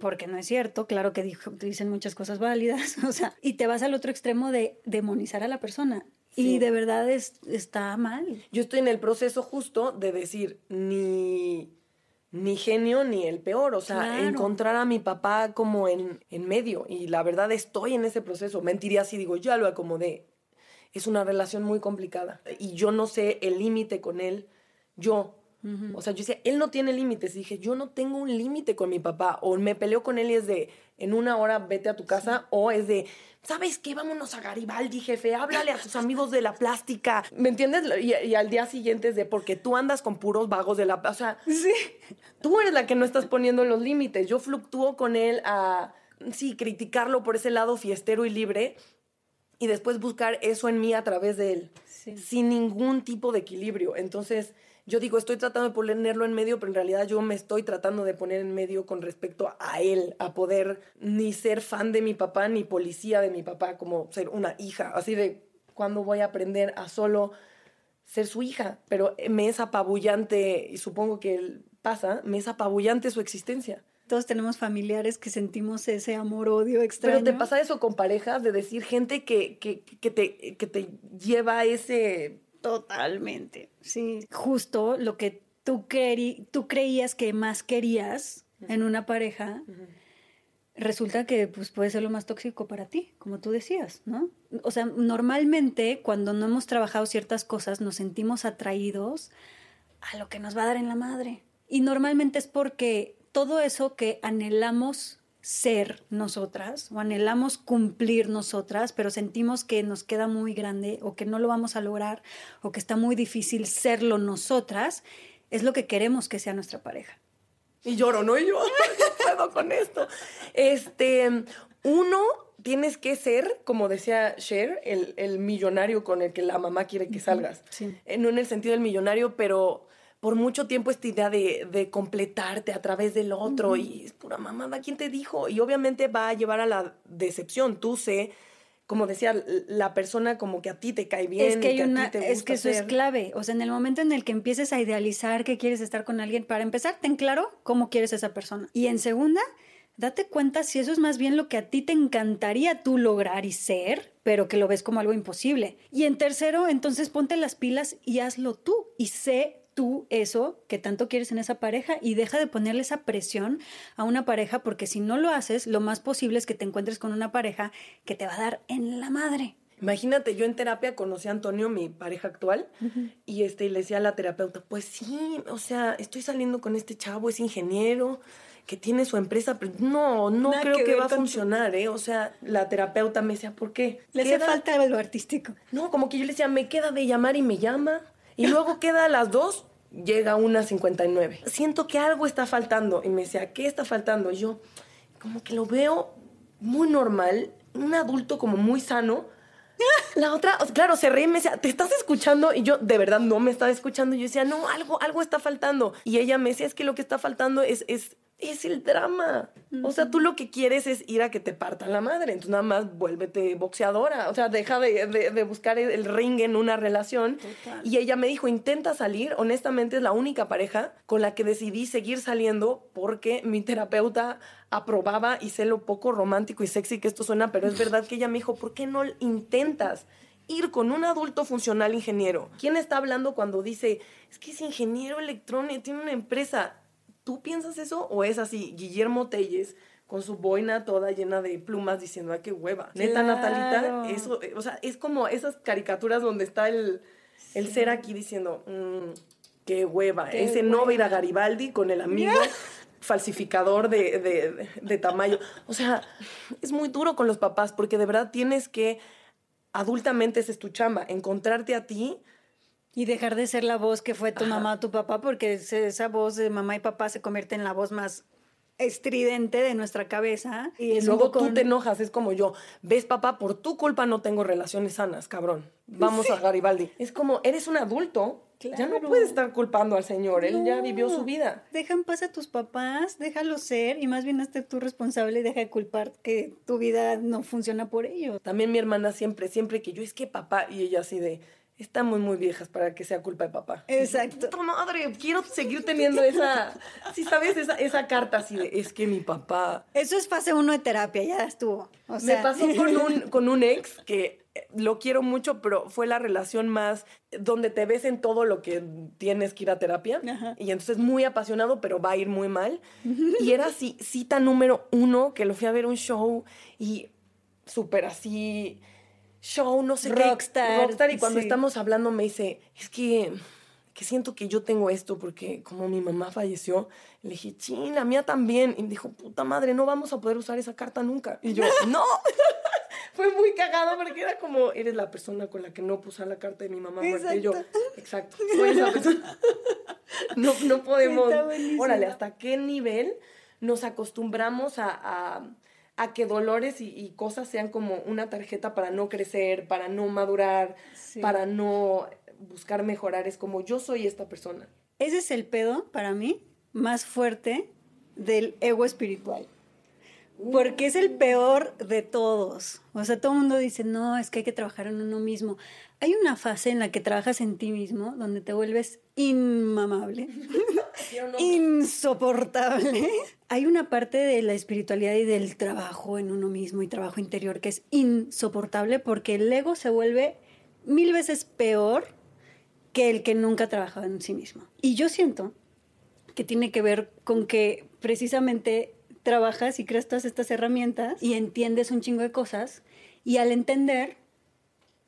Porque no es cierto, claro que dijo, dicen muchas cosas válidas, [LAUGHS] o sea, y te vas al otro extremo de demonizar a la persona. Y de verdad es, está mal. Yo estoy en el proceso justo de decir, ni, ni genio ni el peor, o sea, encontrar a mi papá como en, en medio. Y la verdad estoy en ese proceso. Mentiría si digo, ya lo acomodé es una relación muy complicada y yo no sé el límite con él, yo. O sea, yo decía, él no tiene límites. Dije, yo no tengo un límite con mi papá. O me peleo con él y es de, en una hora vete a tu casa. O es de, ¿sabes qué? Vámonos a Garibaldi, jefe. Háblale a tus [LAUGHS] amigos de la plástica. ¿Me entiendes? Y, al día siguiente es de, porque tú andas con puros vagos de la... O sea, sí. tú eres la que no estás poniendo los límites. Yo fluctúo con él a, sí, criticarlo por ese lado fiestero y libre y después buscar eso en mí a través de él, sin ningún tipo de equilibrio. Entonces, yo digo, estoy tratando de ponerlo en medio, pero en realidad yo me estoy tratando de poner en medio con respecto a él, a poder ni ser fan de mi papá, ni policía de mi papá, como ser una hija, así de cuando voy a aprender a solo ser su hija, pero me es apabullante, y supongo que él pasa, me es apabullante su existencia. todos tenemos familiares que sentimos ese amor-odio extraño. Pero te pasa eso con parejas, de decir gente que, que, que, te, que te lleva a ese... Totalmente, sí. Justo lo que tú, tú creías que más querías en una pareja, resulta que pues, puede ser lo más tóxico para ti, como tú decías, ¿no? O sea, normalmente cuando no hemos trabajado ciertas cosas nos sentimos atraídos a lo que nos va a dar en la madre. Y normalmente es porque todo eso que anhelamos ser nosotras o anhelamos cumplir nosotras, pero sentimos que nos queda muy grande o que no lo vamos a lograr o que está muy difícil serlo nosotras, es lo que queremos que sea nuestra pareja. Y lloro, ¿no? Y yo [LAUGHS] no puedo con esto. Este, uno, tienes que ser, como decía Cher, el, el millonario con el que la mamá quiere que salgas. Sí. Eh, No en el sentido del millonario, pero por mucho tiempo esta idea de, de completarte a través del otro y es pura mamada, ¿quién te dijo? Y obviamente va a llevar a la decepción. Tú sé, como decía, la persona como que a ti te cae bien. Es que, hay a ti una, te es gusta que eso es clave. O sea, en el momento en el que empieces a idealizar que quieres estar con alguien, para empezar, ten claro cómo quieres a esa persona. Y en segunda, date cuenta si eso es más bien lo que a ti te encantaría tú lograr y ser, pero que lo ves como algo imposible. Y en tercero, entonces ponte las pilas y hazlo tú y sé tú eso que tanto quieres en esa pareja y deja de ponerle esa presión a una pareja porque si no lo haces, lo más posible es que te encuentres con una pareja que te va a dar en la madre. Imagínate, yo en terapia conocí a Antonio, mi pareja actual, y este, y le decía a la terapeuta, pues sí, o sea, estoy saliendo con este chavo, es ingeniero, que tiene su empresa, pero no, no Nada creo que que, va a funcionar, ¿eh? O sea, la terapeuta me decía, ¿por qué? Le hace falta lo artístico. No, como que yo le decía, me queda de llamar y me llama, y luego queda a las dos, llega una 59. Siento que algo está faltando, y me decía, ¿qué está faltando? Y yo, como que lo veo muy normal, un adulto como muy sano, la otra, claro, se reía y me decía, ¿te estás escuchando? Y yo de verdad no me estaba escuchando. Yo decía, no, algo, algo está faltando. Y ella me decía, es que lo que está faltando es, es, es el drama. O sea, tú lo que quieres es ir a que te partan la madre. Entonces nada más vuélvete boxeadora. O sea, deja de, de- de buscar el, el ring en una relación. Total. Y ella me dijo, intenta salir. Honestamente es la única pareja con la que decidí seguir saliendo porque mi terapeuta aprobaba y sé lo poco romántico y sexy que esto suena, pero es verdad que ella me dijo, ¿por qué no intentas ir con un adulto funcional ingeniero? ¿Quién está hablando cuando dice, es que es ingeniero electrónico, tiene una empresa? ¿Tú piensas eso o es así? Guillermo Telles con su boina toda llena de plumas diciendo, ay, qué hueva. Neta, Claro. Natalita, eso, eh, o sea, es como esas caricaturas donde está el, el ser aquí diciendo, "Mm, qué hueva. Qué Ese no va a ir a hueva. Garibaldi con el amigo [LAUGHS] falsificador de, de, de, de tamaño. O sea, es muy duro con los papás porque de verdad tienes que, adultamente esa es tu chamba, encontrarte a ti. Y dejar de ser la voz que fue tu Ajá. mamá o tu papá, porque esa voz de mamá y papá se convierte en la voz más estridente de nuestra cabeza. Y es luego tú te enojas, es como yo, ves papá, por tu culpa no tengo relaciones sanas, cabrón. Vamos a Garibaldi. Es como, eres un adulto, ya no puedes estar culpando al señor, él ya vivió su vida. Deja en paz a tus papás, déjalo ser y más bien hazte tú responsable y deja de culpar que tu vida no funciona por ello. También mi hermana siempre, siempre que yo, es que papá, y ella así de, estamos muy viejas para que sea culpa de papá. Exacto. Puta madre, quiero seguir teniendo esa, sí, ¿sabes? Esa, esa carta así de, es que mi papá... Eso es fase uno de terapia, ya estuvo. O sea, Me pasó con un, [LAUGHS] con un ex que eh, lo quiero mucho, pero fue la relación más donde te ves en todo lo que tienes que ir a terapia. Ajá. Y entonces muy apasionado, pero va a ir muy mal. Y era así, cita número uno, que lo fui a ver un show y súper así, show, no sé Rockstar, qué. Rockstar. Y cuando sí. estamos hablando me dice, es que, que siento que yo tengo esto porque como mi mamá falleció, le dije, chin, la mía también. Y me dijo, puta madre, no vamos a poder usar esa carta nunca. Y yo, [LAUGHS] no. [LAUGHS] Fue muy cagado porque era como, eres la persona con la que no puse la carta de mi mamá muerta. Y yo, exacto, soy esa persona. [LAUGHS] no, no podemos. Órale, ¿hasta qué nivel nos acostumbramos a, a- a que dolores y, y cosas sean como una tarjeta para no crecer, para no madurar, Sí. para no buscar mejorar? Es como, yo soy esta persona. Ese es el pedo, para mí, más fuerte del ego espiritual. porque es el peor de todos. O sea, todo el mundo dice, no, es que hay que trabajar en uno mismo. Hay una fase en la que trabajas en ti mismo, donde te vuelves inmamable, insoportable. Hay una parte de la espiritualidad y del trabajo en uno mismo y trabajo interior que es insoportable porque el ego se vuelve mil veces peor que el que nunca ha trabajado en sí mismo. Y yo siento que tiene que ver con que precisamente trabajas y creas todas estas herramientas y entiendes un chingo de cosas y al entender,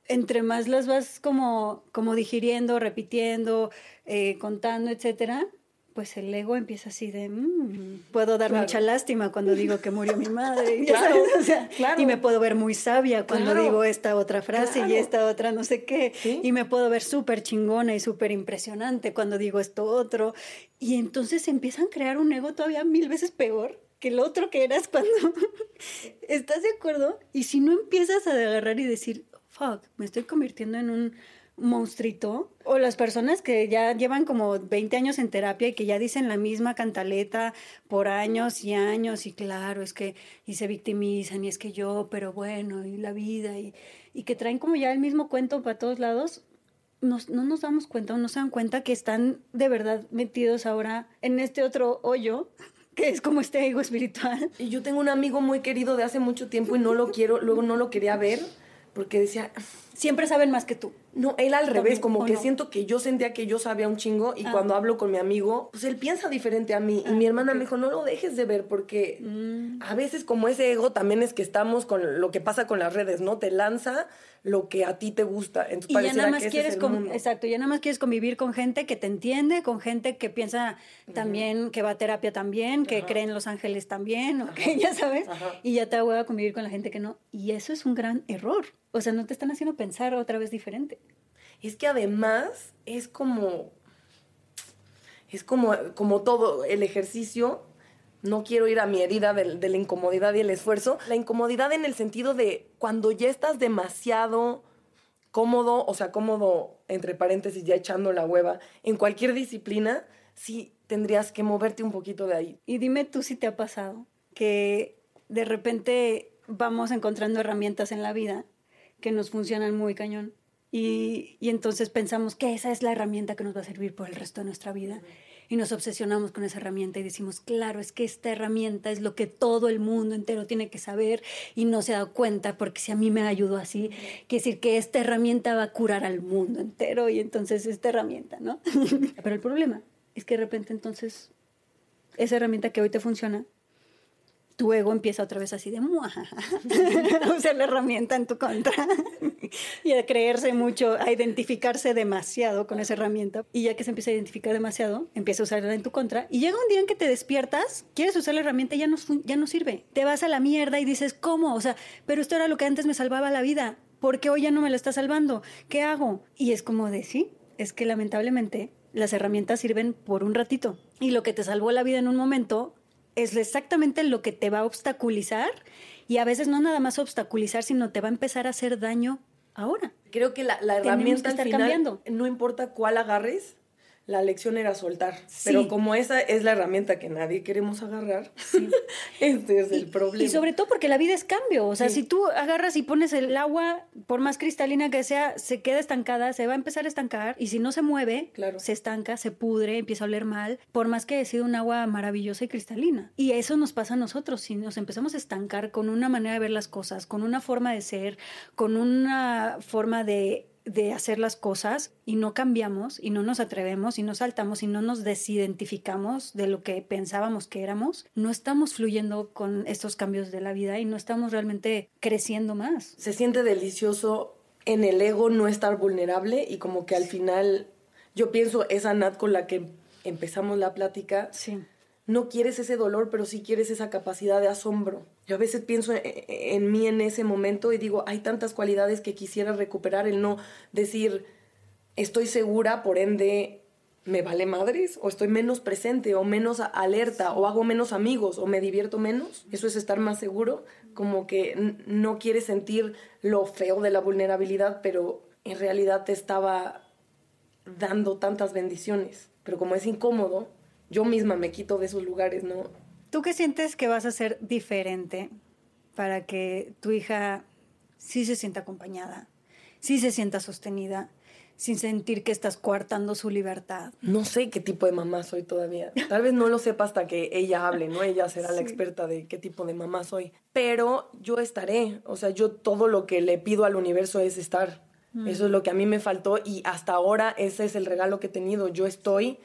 entre más las vas como, como digiriendo, repitiendo, eh, contando, etcétera, pues el ego empieza así de, mm, puedo dar mucha lástima cuando digo que murió mi madre, [LAUGHS] y me puedo ver muy sabia cuando digo esta otra frase y esta otra no sé qué, y me puedo ver súper chingona y súper impresionante cuando digo esto otro, y entonces empiezan a crear un ego todavía mil veces peor que el otro que eras cuando [LAUGHS] estás de acuerdo y si no empiezas a agarrar y decir, fuck, me estoy convirtiendo en un monstruito o las personas que ya llevan como 20 años en terapia y que ya dicen la misma cantaleta por años y años y claro, es que y se victimizan y es que yo, pero bueno, y la vida y, y que traen como ya el mismo cuento para todos lados, no nos damos cuenta o no se dan cuenta que están de verdad metidos ahora en este otro hoyo [LAUGHS] que es como este ego espiritual. Y yo tengo un amigo muy querido de hace mucho tiempo y no lo quiero, luego no lo quería ver porque decía, siempre saben más que tú. No, él al revés, como que siento que yo sentía que yo sabía un chingo y ah. cuando hablo con mi amigo, pues él piensa diferente a mí. y ah, mi hermana me dijo, no lo dejes de ver porque mm. a veces como ese ego también es que estamos con lo que pasa con las redes, ¿no? Te lanza lo que a ti te gusta. Entonces, y ya nada más quieres, exacto, ya nada más quieres convivir con gente que te entiende, con gente que piensa también, que va a terapia también, que cree en los ángeles también, que ya sabes, y ya te voy a convivir con la gente que no. Y eso es un gran error. O sea, no te están haciendo pensar otra vez diferente. Es que además es como, es como, como todo el ejercicio no quiero ir a mi herida de, la incomodidad y el esfuerzo. La incomodidad en el sentido de cuando ya estás demasiado cómodo, o sea, cómodo, entre paréntesis, ya echando la hueva, en cualquier disciplina, sí tendrías que moverte un poquito de ahí. Y dime tú si te ha pasado que de repente vamos encontrando herramientas en la vida que nos funcionan muy cañón. Y, entonces pensamos que esa es la herramienta que nos va a servir por el resto de nuestra vida y nos obsesionamos con esa herramienta y decimos, claro, es que esta herramienta es lo que todo el mundo entero tiene que saber y no se dado cuenta porque si a mí me ayudó así, quiere decir que esta herramienta va a curar al mundo entero y entonces esta herramienta, ¿no? [LAUGHS] Pero el problema es que de repente entonces esa herramienta que hoy te funciona tu ego empieza otra vez así de [LAUGHS] a usar la herramienta en tu contra [LAUGHS] y a creerse mucho, a identificarse demasiado con esa herramienta. Y ya que se empieza a identificar demasiado, empieza a usarla en tu contra. Y llega un día en que te despiertas, quieres usar la herramienta y ya no, ya no sirve. Te vas a la mierda y dices, ¿cómo? O sea, pero esto era lo que antes me salvaba la vida. ¿Por qué hoy ya no me la está salvando? ¿Qué hago? Y es como de sí, es que lamentablemente las herramientas sirven por un ratito. Y lo que te salvó la vida en un momento es exactamente lo que te va a obstaculizar y a veces no nada más obstaculizar, sino te va a empezar a hacer daño ahora. Creo que la, herramienta al final, cambiando. no importa cuál agarres, la lección era soltar. Pero como esa es la herramienta que nadie queremos agarrar, [LAUGHS] este es el problema. Y sobre todo porque la vida es cambio. O sea, si tú agarras y pones el agua, por más cristalina que sea, se queda estancada, se va a empezar a estancar. Y si no se mueve, claro. se estanca, se pudre, empieza a oler mal, por más que haya sido un agua maravillosa y cristalina. Y eso nos pasa a nosotros. Si nos empezamos a estancar con una manera de ver las cosas, con una forma de ser, con una forma de de hacer las cosas y no cambiamos y no nos atrevemos y no saltamos y no nos desidentificamos de lo que pensábamos que éramos, no estamos fluyendo con estos cambios de la vida y no estamos realmente creciendo más. Se siente delicioso en el ego no estar vulnerable y como que al final yo pienso esa Nat con la que empezamos la plática. Sí no quieres ese dolor, pero sí quieres esa capacidad de asombro. Yo a veces pienso en, mí en ese momento y digo, hay tantas cualidades que quisiera recuperar, el no decir, estoy segura, por ende, me vale madres, o estoy menos presente, o menos alerta, o hago menos amigos, o me divierto menos. Eso es estar más seguro, como que no quieres sentir lo feo de la vulnerabilidad, pero en realidad te estaba dando tantas bendiciones. Pero como es incómodo, yo misma me quito de esos lugares, ¿no? ¿Tú qué sientes que vas a hacer diferente para que tu hija sí se sienta acompañada, sí se sienta sostenida, sin sentir que estás coartando su libertad? No sé qué tipo de mamá soy todavía. Tal vez no lo sepa hasta que ella hable, ¿no? Ella será la experta de qué tipo de mamá soy. Pero yo estaré. O sea, yo todo lo que le pido al universo es estar. Mm. Eso es lo que a mí me faltó y hasta ahora ese es el regalo que he tenido. Yo estoy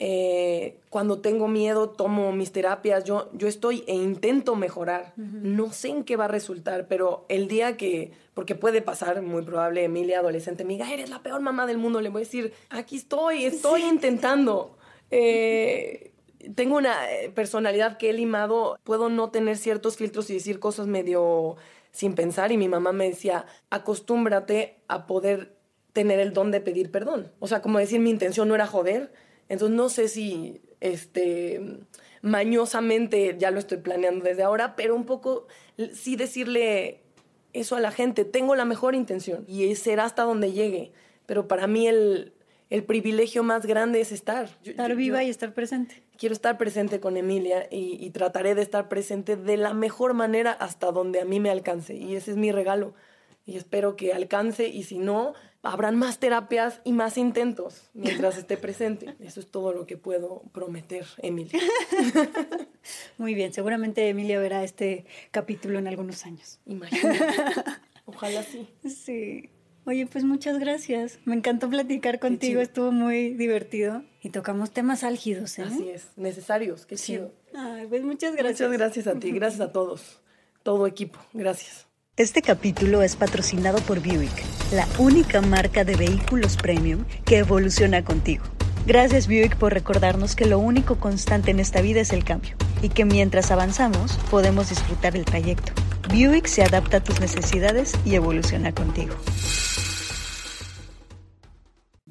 eh, cuando tengo miedo tomo mis terapias, yo, yo estoy e intento mejorar. No sé en qué va a resultar, pero el día que, porque puede pasar, muy probable, Emilia, adolescente, me diga, eres la peor mamá del mundo, le voy a decir, aquí estoy, estoy intentando. [LAUGHS] Eh, tengo una eh, personalidad que he limado, puedo no tener ciertos filtros y decir cosas medio sin pensar y mi mamá me decía, acostúmbrate a poder tener el don de pedir perdón. O sea, como decir, mi intención no era joder, entonces no sé si este mañosamente ya lo estoy planeando desde ahora, pero un poco sí decirle eso a la gente, tengo la mejor intención y será hasta donde llegue, pero para mí el, privilegio más grande es estar. estar viva y estar presente. Quiero estar presente con Emilia y, y, trataré de estar presente de la mejor manera hasta donde a mí me alcance y ese es mi regalo y espero que alcance y si no, habrán más terapias y más intentos mientras esté presente. [LAUGHS] Eso es todo lo que puedo prometer, Emilia. [LAUGHS] Muy bien, seguramente Emilia verá este capítulo en algunos años. Imagínate. [LAUGHS] Ojalá sí. Sí. Oye, pues muchas gracias. Me encantó platicar contigo, estuvo muy divertido y tocamos temas álgidos. ¿eh? Así es, necesarios, qué chido. Ay, pues muchas gracias. Muchas gracias a ti, gracias a todos, todo equipo, gracias. Este capítulo es patrocinado por Buick, la única marca de vehículos premium que evoluciona contigo. Gracias Buick por recordarnos que lo único constante en esta vida es el cambio y que mientras avanzamos podemos disfrutar el trayecto. Buick se adapta a tus necesidades y evoluciona contigo.